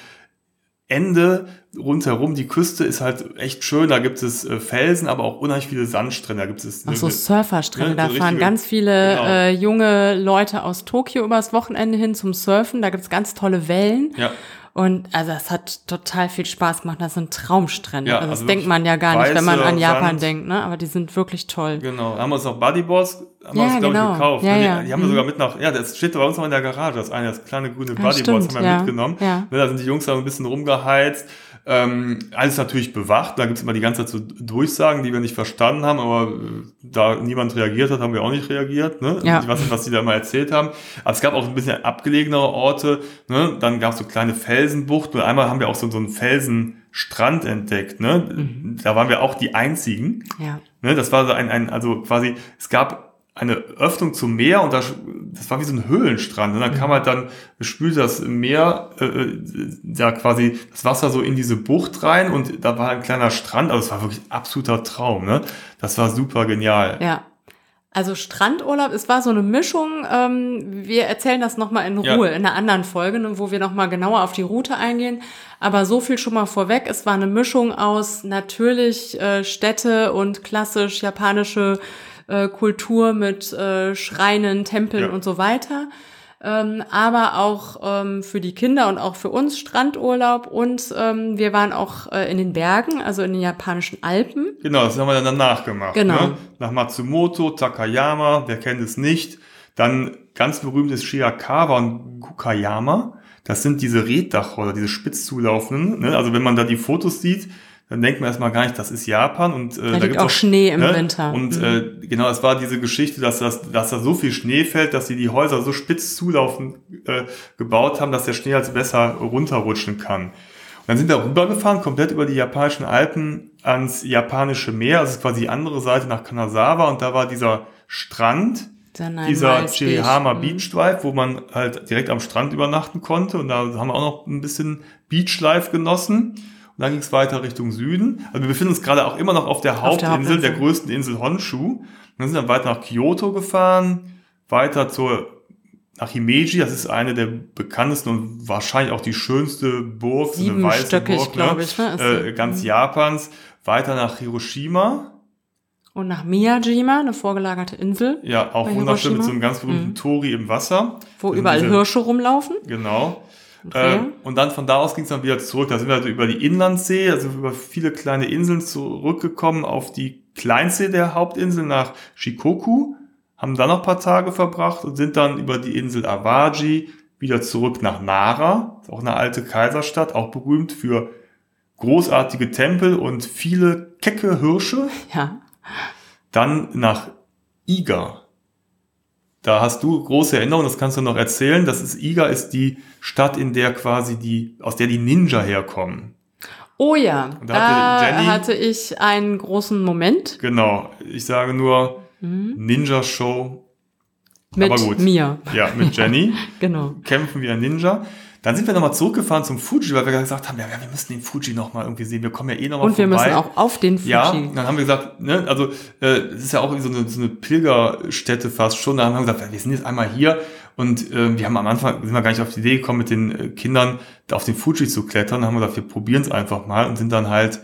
Speaker 1: Ende rundherum, die Küste ist halt echt schön, da gibt es äh, Felsen, aber auch unheimlich viele Sandstrände, da gibt es
Speaker 2: Ach so, Surferstrände.
Speaker 1: ne, so
Speaker 2: da fahren
Speaker 1: richtige-
Speaker 2: ganz viele
Speaker 1: genau.
Speaker 2: äh, junge Leute aus Tokio übers Wochenende hin zum Surfen. Da gibt's ganz tolle Wellen.
Speaker 1: ja,
Speaker 2: Und also es hat total viel Spaß gemacht. Das sind Traumstrände.
Speaker 1: Ja,
Speaker 2: also, das
Speaker 1: also
Speaker 2: denkt man ja gar nicht, wenn man an Japan
Speaker 1: Sand.
Speaker 2: denkt, ne? Aber die sind wirklich toll.
Speaker 1: Genau, haben wir uns noch Bodyboards, haben wir
Speaker 2: Ja,
Speaker 1: uns, glaube
Speaker 2: genau.
Speaker 1: ich, gekauft.
Speaker 2: Ja,
Speaker 1: ne?
Speaker 2: ja.
Speaker 1: Die, die haben wir
Speaker 2: Mhm.
Speaker 1: sogar mit nach, ja, das steht bei uns noch in der Garage, das eine, das kleine grüne
Speaker 2: Ja,
Speaker 1: Bodyboards
Speaker 2: stimmt,
Speaker 1: haben wir
Speaker 2: ja.
Speaker 1: mitgenommen.
Speaker 2: Ja.
Speaker 1: Ne, da sind die Jungs da ein bisschen rumgeheizt. Ähm, alles natürlich bewacht, da gibt's immer die ganze Zeit so Durchsagen, die wir nicht verstanden haben, aber äh, da niemand reagiert hat, haben wir auch nicht reagiert. Ne?
Speaker 2: Ja.
Speaker 1: Ich weiß nicht, was die da immer erzählt haben. Aber es gab auch ein bisschen abgelegenere Orte. Ne? Dann gab's so kleine Felsenbuchten und einmal haben wir auch so, so einen Felsenstrand entdeckt. Ne?
Speaker 2: Mhm.
Speaker 1: Da waren wir auch die einzigen.
Speaker 2: Ja.
Speaker 1: Ne, das war so ein, ein, also quasi, es gab eine Öffnung zum Meer und das, das war wie so ein Höhlenstrand. Und dann kam halt dann, spülte das Meer, äh, äh, da quasi das Wasser so in diese Bucht rein und da war ein kleiner Strand. Also es war wirklich absoluter Traum. Ne? Das war super genial.
Speaker 2: Ja. Also Strandurlaub, es war so eine Mischung. Ähm, wir erzählen das nochmal in
Speaker 1: Ja.
Speaker 2: Ruhe in einer anderen Folge, ne, wo wir nochmal genauer auf die Route eingehen. Aber so viel schon mal vorweg. Es war eine Mischung aus natürlich äh, Städte und klassisch japanische äh, Kultur mit äh, Schreinen, Tempeln
Speaker 1: Ja.
Speaker 2: und so weiter. Ähm, aber auch ähm, für die Kinder und auch für uns Strandurlaub. Und ähm, wir waren auch äh, in den Bergen, also in den japanischen Alpen.
Speaker 1: Genau, das haben wir dann danach gemacht.
Speaker 2: Genau.
Speaker 1: Ne? Nach Matsumoto, Takayama, wer kennt es nicht. Dann ganz berühmt ist Shiakawa und Gukayama. Das sind diese Reddachhäuser, diese spitz zulaufenden. Ne? Also wenn man da die Fotos sieht, dann denkt man erstmal gar nicht, das ist Japan. Und, äh,
Speaker 2: Da liegt
Speaker 1: gibt's
Speaker 2: auch Schnee im
Speaker 1: ne?
Speaker 2: Winter.
Speaker 1: Und
Speaker 2: Mhm.
Speaker 1: äh, genau, es war diese Geschichte, dass, das, dass da so viel Schnee fällt, dass sie die Häuser so spitz zulaufend äh, gebaut haben, dass der Schnee als besser runterrutschen kann. Und dann sind wir rübergefahren, komplett über die japanischen Alpen ans japanische Meer, also quasi die andere Seite nach Kanazawa und da war dieser Strand,
Speaker 2: Dieser Nine
Speaker 1: dieser Chirihama
Speaker 2: Beach.
Speaker 1: Beach Drive, wo man halt direkt am Strand übernachten konnte und da haben wir auch noch ein bisschen Beach Life genossen. Und dann ging es weiter Richtung Süden. Also wir befinden uns gerade auch immer noch auf der
Speaker 2: Auf der
Speaker 1: Hauptinsel, der,
Speaker 2: Hauptinsel.
Speaker 1: größten Insel Honshu. Und dann sind wir weiter nach Kyoto gefahren, weiter zur nach Himeji, das ist eine der bekanntesten und wahrscheinlich auch die schönste Burg, so eine weiße
Speaker 2: Siebenstöckig,
Speaker 1: Burg,
Speaker 2: glaube ich, ne, ist
Speaker 1: äh, ganz
Speaker 2: Mhm.
Speaker 1: Japans, weiter nach Hiroshima,
Speaker 2: Und nach Miyajima, eine vorgelagerte Insel,
Speaker 1: ja, auch wunderschön mit so einem ganz berühmten
Speaker 2: Mhm.
Speaker 1: Tori im Wasser.
Speaker 2: wo überall
Speaker 1: diese-
Speaker 2: Hirsche rumlaufen.
Speaker 1: Genau.
Speaker 2: Und
Speaker 1: Äh,
Speaker 2: Rehe.
Speaker 1: und dann von da aus ging es dann wieder zurück. Da sind wir also über die Inlandsee, also über viele kleine Inseln zurückgekommen auf die Kleinsee der Hauptinsel nach Shikoku, haben dann noch ein paar Tage verbracht und sind dann über die Insel Awaji wieder zurück nach Nara, auch eine alte Kaiserstadt, auch berühmt für großartige Tempel und viele kecke Hirsche.
Speaker 2: Ja.
Speaker 1: Dann nach Iga. Da hast du große Erinnerungen, das kannst du noch erzählen. Das ist Iga ist die Stadt, in der quasi die, aus der die Ninja herkommen.
Speaker 2: Oh ja,
Speaker 1: Und
Speaker 2: da,
Speaker 1: hatte Jenny-
Speaker 2: hatte ich einen großen Moment
Speaker 1: Genau. Ich sage nur Ninja Show.
Speaker 2: Mhm. mit mir.
Speaker 1: Ja, mit Jenny.
Speaker 2: Genau.
Speaker 1: kämpfen wie ein Ninja. Dann sind wir nochmal zurückgefahren zum Fuji, weil wir gesagt haben, ja, wir müssen den Fuji nochmal irgendwie sehen. Wir kommen ja eh nochmal
Speaker 2: Und wir
Speaker 1: vorbei.
Speaker 2: müssen auch auf den Fuji.
Speaker 1: Ja, dann haben wir gesagt, ne, also äh, es ist ja auch so eine, so eine Pilgerstätte fast schon. Da haben wir gesagt, wir sind jetzt einmal hier und äh, wir haben am Anfang sind wir gar nicht auf die Idee gekommen, mit den äh, Kindern auf den Fuji zu klettern. Dann haben wir gesagt, wir probieren es einfach mal und sind dann halt.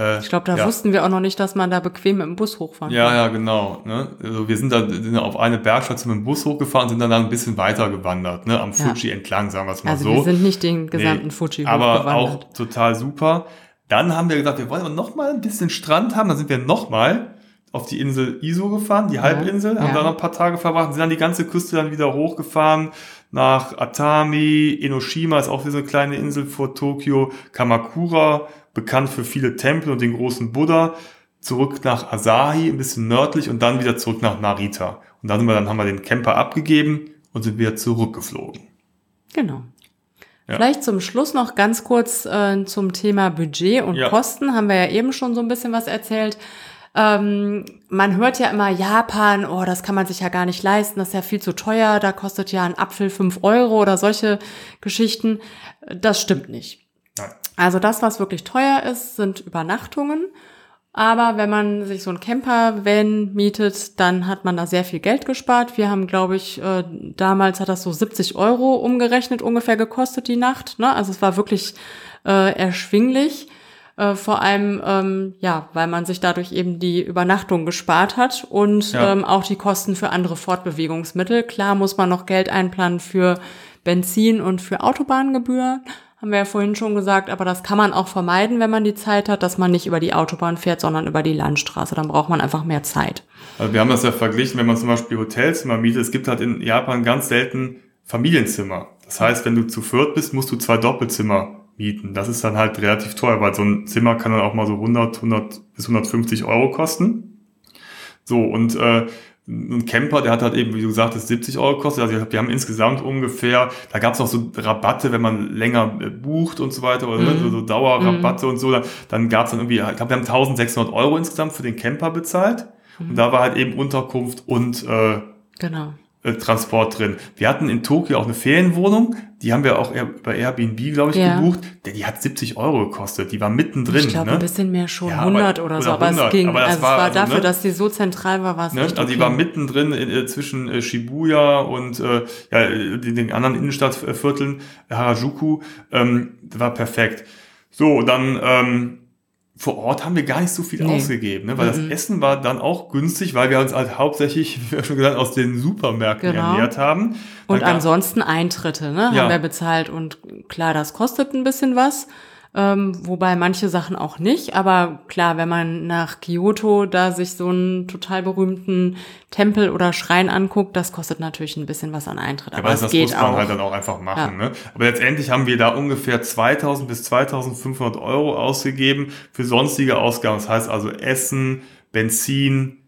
Speaker 1: Äh,
Speaker 2: Ich glaube, da
Speaker 1: ja,
Speaker 2: wussten wir auch noch nicht, dass man da bequem mit dem Bus hochfahren
Speaker 1: Ja,
Speaker 2: kann.
Speaker 1: ja, genau. Ne? Also wir sind da sind auf eine Bergstation mit dem Bus hochgefahren und sind dann, dann ein bisschen weiter gewandert, ne? am
Speaker 2: Ja.
Speaker 1: Fuji entlang, sagen wir es mal
Speaker 2: Also
Speaker 1: so.
Speaker 2: wir sind nicht den gesamten
Speaker 1: Nee,
Speaker 2: Fuji
Speaker 1: aber auch
Speaker 2: hochgewandert.
Speaker 1: total super. Dann haben wir gesagt, wir wollen aber noch mal ein bisschen Strand haben. Dann sind wir noch mal auf die Insel Iso gefahren, die Halbinsel, haben
Speaker 2: ja.
Speaker 1: da noch ein paar Tage verbracht, und sind dann die ganze Küste dann wieder hochgefahren nach Atami, Enoshima ist auch wieder so eine kleine Insel vor Tokio, Kamakura, bekannt für viele Tempel und den großen Buddha, zurück nach Asahi, ein bisschen nördlich und dann wieder zurück nach Narita. Und dann, sind wir, dann haben wir den Camper abgegeben und sind wieder zurückgeflogen.
Speaker 2: Genau.
Speaker 1: Ja.
Speaker 2: Vielleicht zum Schluss noch ganz kurz äh, zum Thema Budget und
Speaker 1: Ja.
Speaker 2: Kosten. Haben wir ja eben schon so ein bisschen was erzählt. Ähm, man hört ja immer Japan, oh, das kann man sich ja gar nicht leisten, das ist ja viel zu teuer, da kostet ja ein Apfel fünf Euro oder solche Geschichten. Das stimmt nicht. Also das, was wirklich teuer ist, sind Übernachtungen. Aber wenn man sich so ein Camper-Van mietet, dann hat man da sehr viel Geld gespart. Wir haben, glaube ich, äh, damals hat das so 70 Euro umgerechnet ungefähr gekostet die Nacht. Ne? Also es war wirklich äh, erschwinglich. Äh, vor allem, ähm, ja, weil man sich dadurch eben die Übernachtung gespart hat und
Speaker 1: Ja.
Speaker 2: ähm, auch die Kosten für andere Fortbewegungsmittel. Klar muss man noch Geld einplanen für Benzin und für Autobahngebühren. Haben wir ja vorhin schon gesagt, aber das kann man auch vermeiden, wenn man die Zeit hat, dass man nicht über die Autobahn fährt, sondern über die Landstraße. Dann braucht man einfach mehr Zeit.
Speaker 1: Also wir haben das ja verglichen, wenn man zum Beispiel Hotelzimmer mietet. Es gibt halt in Japan ganz selten Familienzimmer. Das heißt, wenn du zu viert bist, musst du zwei Doppelzimmer mieten. Das ist dann halt relativ teuer, weil so ein Zimmer kann dann auch mal so 100, 100 bis 150 Euro kosten. So, und äh, ein Camper, der hat halt eben, wie du gesagt hast, 70 Euro gekostet. Also wir haben insgesamt ungefähr, da gab es noch so Rabatte, wenn man länger äh, bucht und so weiter, oder ne, so, so Dauerrabatte und so. Dann, dann gab es dann irgendwie, ich glaube, wir haben 1600 Euro insgesamt für den Camper bezahlt. Und da war halt eben Unterkunft und äh,
Speaker 2: Genau.
Speaker 1: Äh, Transport drin. Wir hatten in Tokio auch eine Ferienwohnung, die haben wir auch bei Airbnb, glaube ich,
Speaker 2: Ja.
Speaker 1: gebucht. Der, die hat 70 Euro gekostet, die war mittendrin.
Speaker 2: Ich glaube,
Speaker 1: ne?
Speaker 2: ein bisschen mehr schon,
Speaker 1: Ja,
Speaker 2: 100
Speaker 1: aber-
Speaker 2: oder so, aber
Speaker 1: 100,
Speaker 2: es ging.
Speaker 1: aber das
Speaker 2: also es
Speaker 1: war
Speaker 2: war
Speaker 1: also,
Speaker 2: dafür,
Speaker 1: ne?
Speaker 2: dass die so zentral war, war es
Speaker 1: Ne? Also die
Speaker 2: okay.
Speaker 1: war mittendrin in, äh, zwischen äh, Shibuya und äh, ja, äh, den, den anderen Innenstadtvierteln, äh, Harajuku, ähm, war perfekt. So, dann ähm, vor Ort haben wir gar nicht so viel
Speaker 2: Nee.
Speaker 1: ausgegeben, ne? weil das Essen war dann auch günstig, weil wir uns halt hauptsächlich, wie wir schon gesagt aus den Supermärkten
Speaker 2: Genau.
Speaker 1: ernährt haben.
Speaker 2: Und
Speaker 1: Dann gab-
Speaker 2: ansonsten Eintritte, ne,
Speaker 1: Ja.
Speaker 2: haben wir bezahlt. Und klar, das kostet ein bisschen was. Ähm, wobei manche Sachen auch nicht. Aber klar, wenn man nach Kyoto da sich so einen total berühmten Tempel oder Schrein anguckt, das kostet natürlich ein bisschen was an Eintritt. Aber
Speaker 1: Aber
Speaker 2: es
Speaker 1: das
Speaker 2: geht
Speaker 1: muss man
Speaker 2: auch.
Speaker 1: halt dann auch einfach machen. Ne? Aber letztendlich haben wir da ungefähr 2000 bis 2500 Euro ausgegeben für sonstige Ausgaben. Das heißt also Essen, Benzin,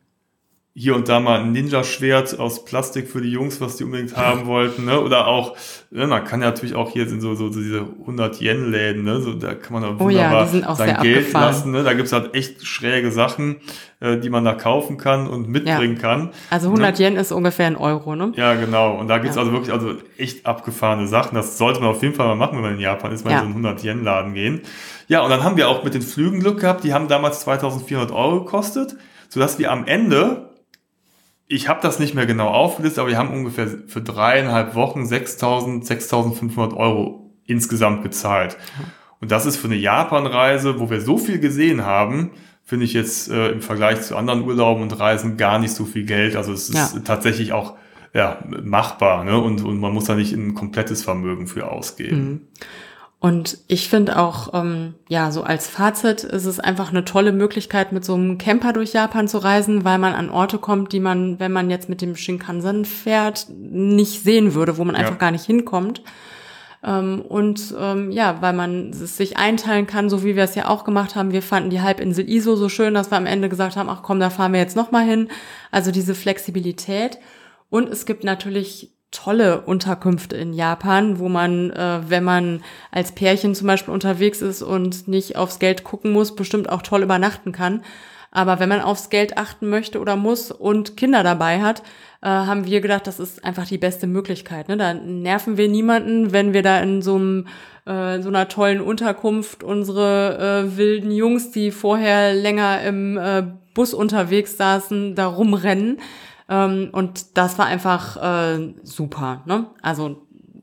Speaker 1: hier und da mal ein Ninja-Schwert aus Plastik für die Jungs, was die unbedingt haben wollten. Ne? Oder auch, ne, man kann ja natürlich auch hier in so, so, so diese 100-Yen-Läden, ne? so, da kann man auch
Speaker 2: Oh ja,
Speaker 1: wunderbar
Speaker 2: die sind auch
Speaker 1: sein Geld
Speaker 2: abgefahren.
Speaker 1: lassen. Ne? Da gibt's halt echt schräge Sachen, äh, die man da kaufen kann und mitbringen kann.
Speaker 2: Also 100 Yen ist ungefähr ein Euro, ne?
Speaker 1: Ja, genau. Und da gibt's
Speaker 2: Ja.
Speaker 1: also wirklich also echt abgefahrene Sachen. Das sollte man auf jeden Fall mal machen, wenn man in Japan ist, mal
Speaker 2: Ja.
Speaker 1: in so einen 100-Yen-Laden gehen. Ja, und dann haben wir auch mit den Flügen Glück gehabt. Die haben damals 2400 Euro gekostet, sodass wir am Ende, ich habe das nicht mehr genau aufgelistet, aber wir haben ungefähr für dreieinhalb Wochen 6000, 6500 Euro insgesamt gezahlt. Und das ist für eine Japan-Reise, wo wir so viel gesehen haben, finde ich jetzt äh, im Vergleich zu anderen Urlauben und Reisen gar nicht so viel Geld. Also es ist
Speaker 2: Ja.
Speaker 1: tatsächlich auch ja, machbar ne? und, und man muss da nicht ein komplettes Vermögen für ausgeben.
Speaker 2: Und ich finde auch, ähm, ja, so als Fazit ist es einfach eine tolle Möglichkeit, mit so einem Camper durch Japan zu reisen, weil man an Orte kommt, die man, wenn man jetzt mit dem Shinkansen fährt, nicht sehen würde, wo man einfach gar nicht hinkommt. Ähm, und ähm, ja, weil man es sich einteilen kann, so wie wir es ja auch gemacht haben. Wir fanden die Halbinsel Iso so schön, dass wir am Ende gesagt haben, ach komm, da fahren wir jetzt noch mal hin. Also diese Flexibilität. Und es gibt natürlich tolle Unterkünfte in Japan, wo man, äh, wenn man als Pärchen zum Beispiel unterwegs ist und nicht aufs Geld gucken muss, bestimmt auch toll übernachten kann. Aber wenn man aufs Geld achten möchte oder muss und Kinder dabei hat, äh, haben wir gedacht, das ist einfach die beste Möglichkeit. Ne? Da nerven wir niemanden, wenn wir da in so einem äh, so einer tollen Unterkunft unsere äh, wilden Jungs, die vorher länger im äh, Bus unterwegs saßen, da rumrennen. Ähm, und das war einfach äh, super. Ne? Also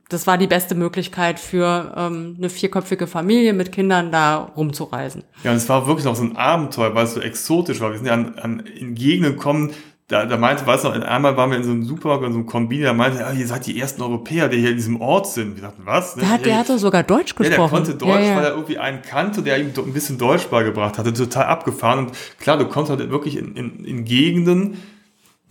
Speaker 2: das war die beste Möglichkeit für ähm, eine vierköpfige Familie mit Kindern da rumzureisen.
Speaker 1: Ja, und es war wirklich auch so ein Abenteuer, weil es so exotisch war. Wir sind ja an, an in Gegenden gekommen, da, da meinte, weißt du, einmal waren wir in so einem Supermarkt, in so einem Kombini, da meinte er, ihr seid die ersten Europäer, die hier in diesem Ort sind. Wir dachten, was?
Speaker 2: Der, hat, der hatte sogar Deutsch gesprochen.
Speaker 1: Ja, der konnte Deutsch, ja, ja. weil er irgendwie einen kannte, der ihm ein bisschen Deutsch beigebracht hatte, total abgefahren. Und klar, du kommst halt wirklich in, in, in Gegenden,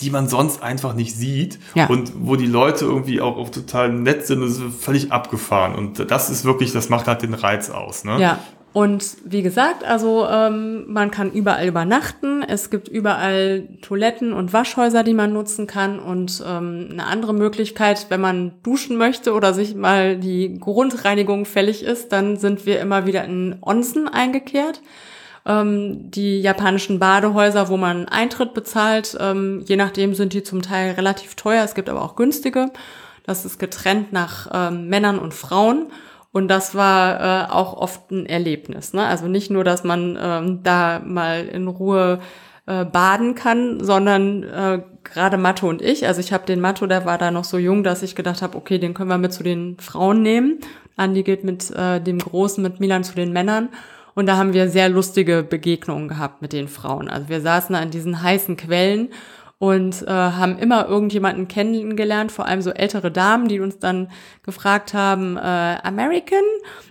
Speaker 1: die man sonst einfach nicht sieht ja. und wo die Leute irgendwie auch, auch total nett sind und völlig abgefahren. Und das ist wirklich, das macht halt den Reiz aus. Ne?
Speaker 2: Ja, und wie gesagt, also ähm, man kann überall übernachten. Es gibt überall Toiletten und Waschhäuser, die man nutzen kann. Und ähm, eine andere Möglichkeit, wenn man duschen möchte oder sich mal die Grundreinigung fällig ist, dann sind wir immer wieder in Onsen eingekehrt. Ähm, die japanischen Badehäuser, wo man Eintritt bezahlt, ähm, je nachdem sind die zum Teil relativ teuer. Es gibt aber auch günstige. Das ist getrennt nach ähm, Männern und Frauen. Und das war äh, auch oft ein Erlebnis. Ne? Also nicht nur, dass man ähm, da mal in Ruhe äh, baden kann, sondern äh, gerade Matto und ich, also ich habe den Matto, der war da noch so jung, dass ich gedacht habe, okay, den können wir mit zu den Frauen nehmen. Andi geht mit äh, dem Großen, mit Milan zu den Männern. Und da haben wir sehr lustige Begegnungen gehabt mit den Frauen. Also wir saßen an diesen heißen Quellen und äh, haben immer irgendjemanden kennengelernt, vor allem so ältere Damen, die uns dann gefragt haben, äh, American?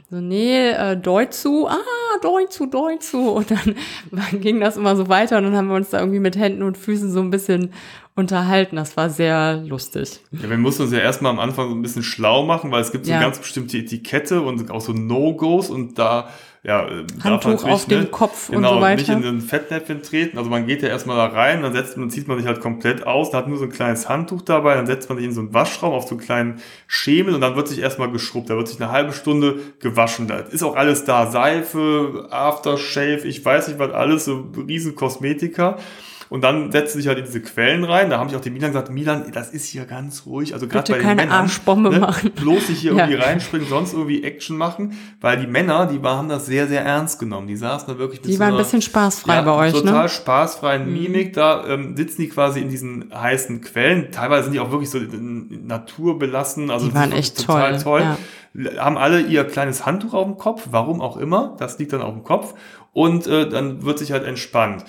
Speaker 2: So, nee, äh, Deutschu, ah, Deutschu, Deutschu. Und dann ging das immer so weiter und dann haben wir uns da irgendwie mit Händen und Füßen so ein bisschen unterhalten. Das war sehr lustig.
Speaker 1: Ja, wir mussten uns ja erstmal am Anfang so ein bisschen schlau machen, weil es gibt so ja. ganz bestimmte Etikette und auch so No-Gos und da ja,
Speaker 2: äh, Handtuch auf ne, dem Kopf
Speaker 1: genau,
Speaker 2: und so weiter.
Speaker 1: nicht in den Fettnäpfchen treten. Also man geht ja erstmal da rein, dann setzt man, zieht man sich halt komplett aus, hat nur so ein kleines Handtuch dabei, dann setzt man sich in so einen Waschraum auf so einen kleinen Schemel und dann wird sich erstmal geschrubbt. Da wird sich eine halbe Stunde gewaschen. Da ist auch alles da. Seife, Aftershave, ich weiß nicht was alles, so riesen Kosmetika. Und dann setzen sich halt in diese Quellen rein. Da haben sich auch die Milan gesagt, Milan, das ist hier ganz ruhig. Also gerade bei den
Speaker 2: keine
Speaker 1: Männern,
Speaker 2: Arschbombe
Speaker 1: ne,
Speaker 2: machen.
Speaker 1: Bloß nicht hier ja. irgendwie reinspringen, sonst irgendwie Action machen. Weil die Männer, die haben das sehr, sehr ernst genommen. Die saßen da wirklich
Speaker 2: mit Die so waren ein bisschen spaßfrei ja, bei euch,
Speaker 1: total ne?
Speaker 2: Total
Speaker 1: spaßfreien mhm. Mimik. Da ähm, sitzen die quasi in diesen heißen Quellen. Teilweise sind die auch wirklich so naturbelassen. Also
Speaker 2: die waren echt total toll. toll.
Speaker 1: Ja. Haben alle ihr kleines Handtuch auf dem Kopf, warum auch immer. Das liegt dann auf dem Kopf. Und äh, dann wird sich halt entspannt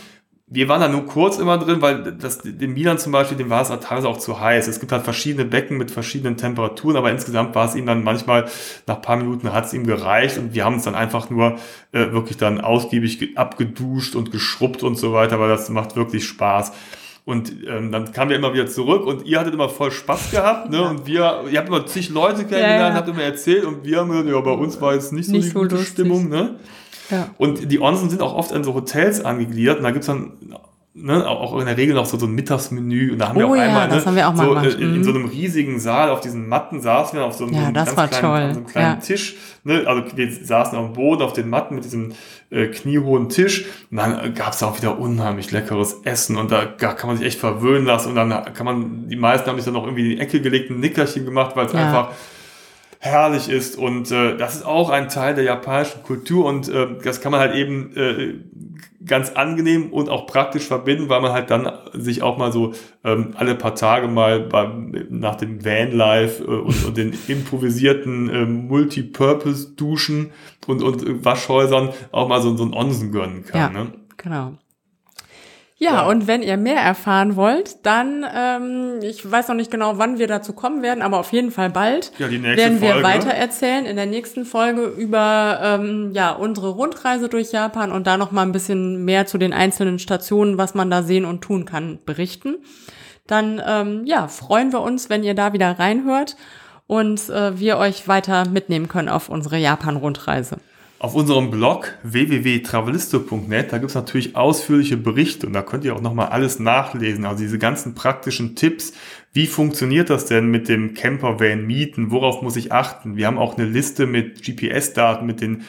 Speaker 1: wir waren da nur kurz immer drin, weil das, dem Milan zum Beispiel, dem war es teilweise auch zu heiß. Es gibt halt verschiedene Becken mit verschiedenen Temperaturen, aber insgesamt war es ihm dann manchmal, nach paar Minuten hat es ihm gereicht und wir haben uns dann einfach nur äh, wirklich dann ausgiebig abgeduscht und geschrubbt und so weiter, weil das macht wirklich Spaß. Und ähm, dann kamen wir immer wieder zurück und ihr hattet immer voll Spaß gehabt, ne? Und wir, ihr habt immer zig Leute kennengelernt, ja, ja. habt immer erzählt und wir haben gesagt, ja, bei uns war jetzt nicht so nicht die so gute lustig. Stimmung, ne? Ja. Und die Onsen sind auch oft in so Hotels angegliedert und da gibt's dann ne, auch in der Regel noch so, so ein Mittagsmenü. Und da haben
Speaker 2: oh,
Speaker 1: wir auch
Speaker 2: ja,
Speaker 1: einmal, ne,
Speaker 2: wir auch
Speaker 1: so,
Speaker 2: gemacht.
Speaker 1: in, in, so einem riesigen Saal auf diesen Matten saßen wir auf so einem,
Speaker 2: ja, ganz
Speaker 1: kleinen,
Speaker 2: toll.
Speaker 1: so einem kleinen
Speaker 2: ja.
Speaker 1: Tisch. Ne, also wir saßen auf dem Boden auf den Matten mit diesem äh, kniehohen Tisch. Und dann gab's auch wieder unheimlich leckeres Essen. Und da kann man sich echt verwöhnen lassen. Und dann kann man, die meisten haben sich dann noch irgendwie in die Ecke gelegt, ein Nickerchen gemacht, weil es einfach herrlich ist und äh, das ist auch ein Teil der japanischen Kultur und äh, das kann man halt eben äh, ganz angenehm und auch praktisch verbinden, weil man halt dann sich auch mal so ähm, alle paar Tage mal beim, nach dem Vanlife äh, und, und den improvisierten äh, Multipurpose-Duschen und, und Waschhäusern auch mal so, so ein Onsen gönnen kann.
Speaker 2: Ja,
Speaker 1: ne?
Speaker 2: genau. Ja, ja, und wenn ihr mehr erfahren wollt, dann, ähm, ich weiß noch nicht genau, wann wir dazu kommen werden, aber auf jeden Fall bald
Speaker 1: ja, die nächste
Speaker 2: werden wir
Speaker 1: Folge.
Speaker 2: weiter erzählen in der nächsten Folge über ähm, ja unsere Rundreise durch Japan und da noch mal ein bisschen mehr zu den einzelnen Stationen, was man da sehen und tun kann, berichten. Dann ähm, ja freuen wir uns, wenn ihr da wieder reinhört und äh, wir euch weiter mitnehmen können auf unsere Japan-Rundreise.
Speaker 1: Auf unserem Blog www.travelisto.net, da gibt es natürlich ausführliche Berichte und da könnt ihr auch nochmal alles nachlesen. Also diese ganzen praktischen Tipps, wie funktioniert das denn mit dem Campervan mieten, worauf muss ich achten? Wir haben auch eine Liste mit GPS-Daten, mit den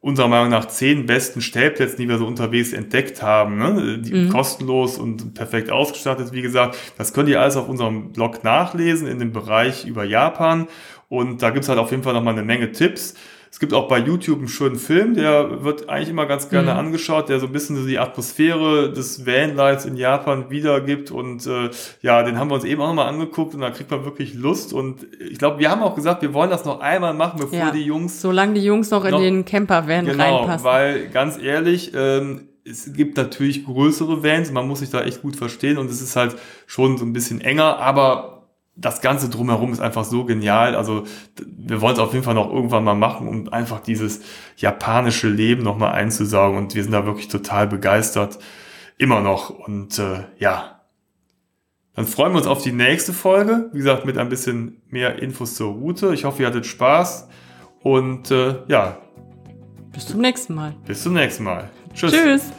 Speaker 1: unserer Meinung nach zehn besten Stellplätzen, die wir so unterwegs entdeckt haben. Ne? Die mhm. kostenlos und perfekt ausgestattet, wie gesagt. Das könnt ihr alles auf unserem Blog nachlesen in dem Bereich über Japan. Und da gibt's halt auf jeden Fall nochmal eine Menge Tipps. Es gibt auch bei YouTube einen schönen Film, der wird eigentlich immer ganz gerne mhm. angeschaut, der so ein bisschen so die Atmosphäre des Vanlights in Japan wiedergibt. Und äh, ja, den haben wir uns eben auch nochmal angeguckt und da kriegt man wirklich Lust. Und ich glaube, wir haben auch gesagt, wir wollen das noch einmal machen, bevor ja, die Jungs.
Speaker 2: Solange die Jungs noch in noch, den Camper-Van
Speaker 1: genau,
Speaker 2: reinpassen.
Speaker 1: Weil ganz ehrlich, ähm, es gibt natürlich größere Vans, man muss sich da echt gut verstehen und es ist halt schon so ein bisschen enger, aber das Ganze drumherum ist einfach so genial. Also wir wollen es auf jeden Fall noch irgendwann mal machen, um einfach dieses japanische Leben nochmal einzusaugen. Und wir sind da wirklich total begeistert. Immer noch. Und äh, ja, dann freuen wir uns auf die nächste Folge. Wie gesagt, mit ein bisschen mehr Infos zur Route. Ich hoffe, ihr hattet Spaß. Und äh, ja.
Speaker 2: Bis zum nächsten Mal.
Speaker 1: Bis zum nächsten Mal.
Speaker 2: Tschüss. Tschüss.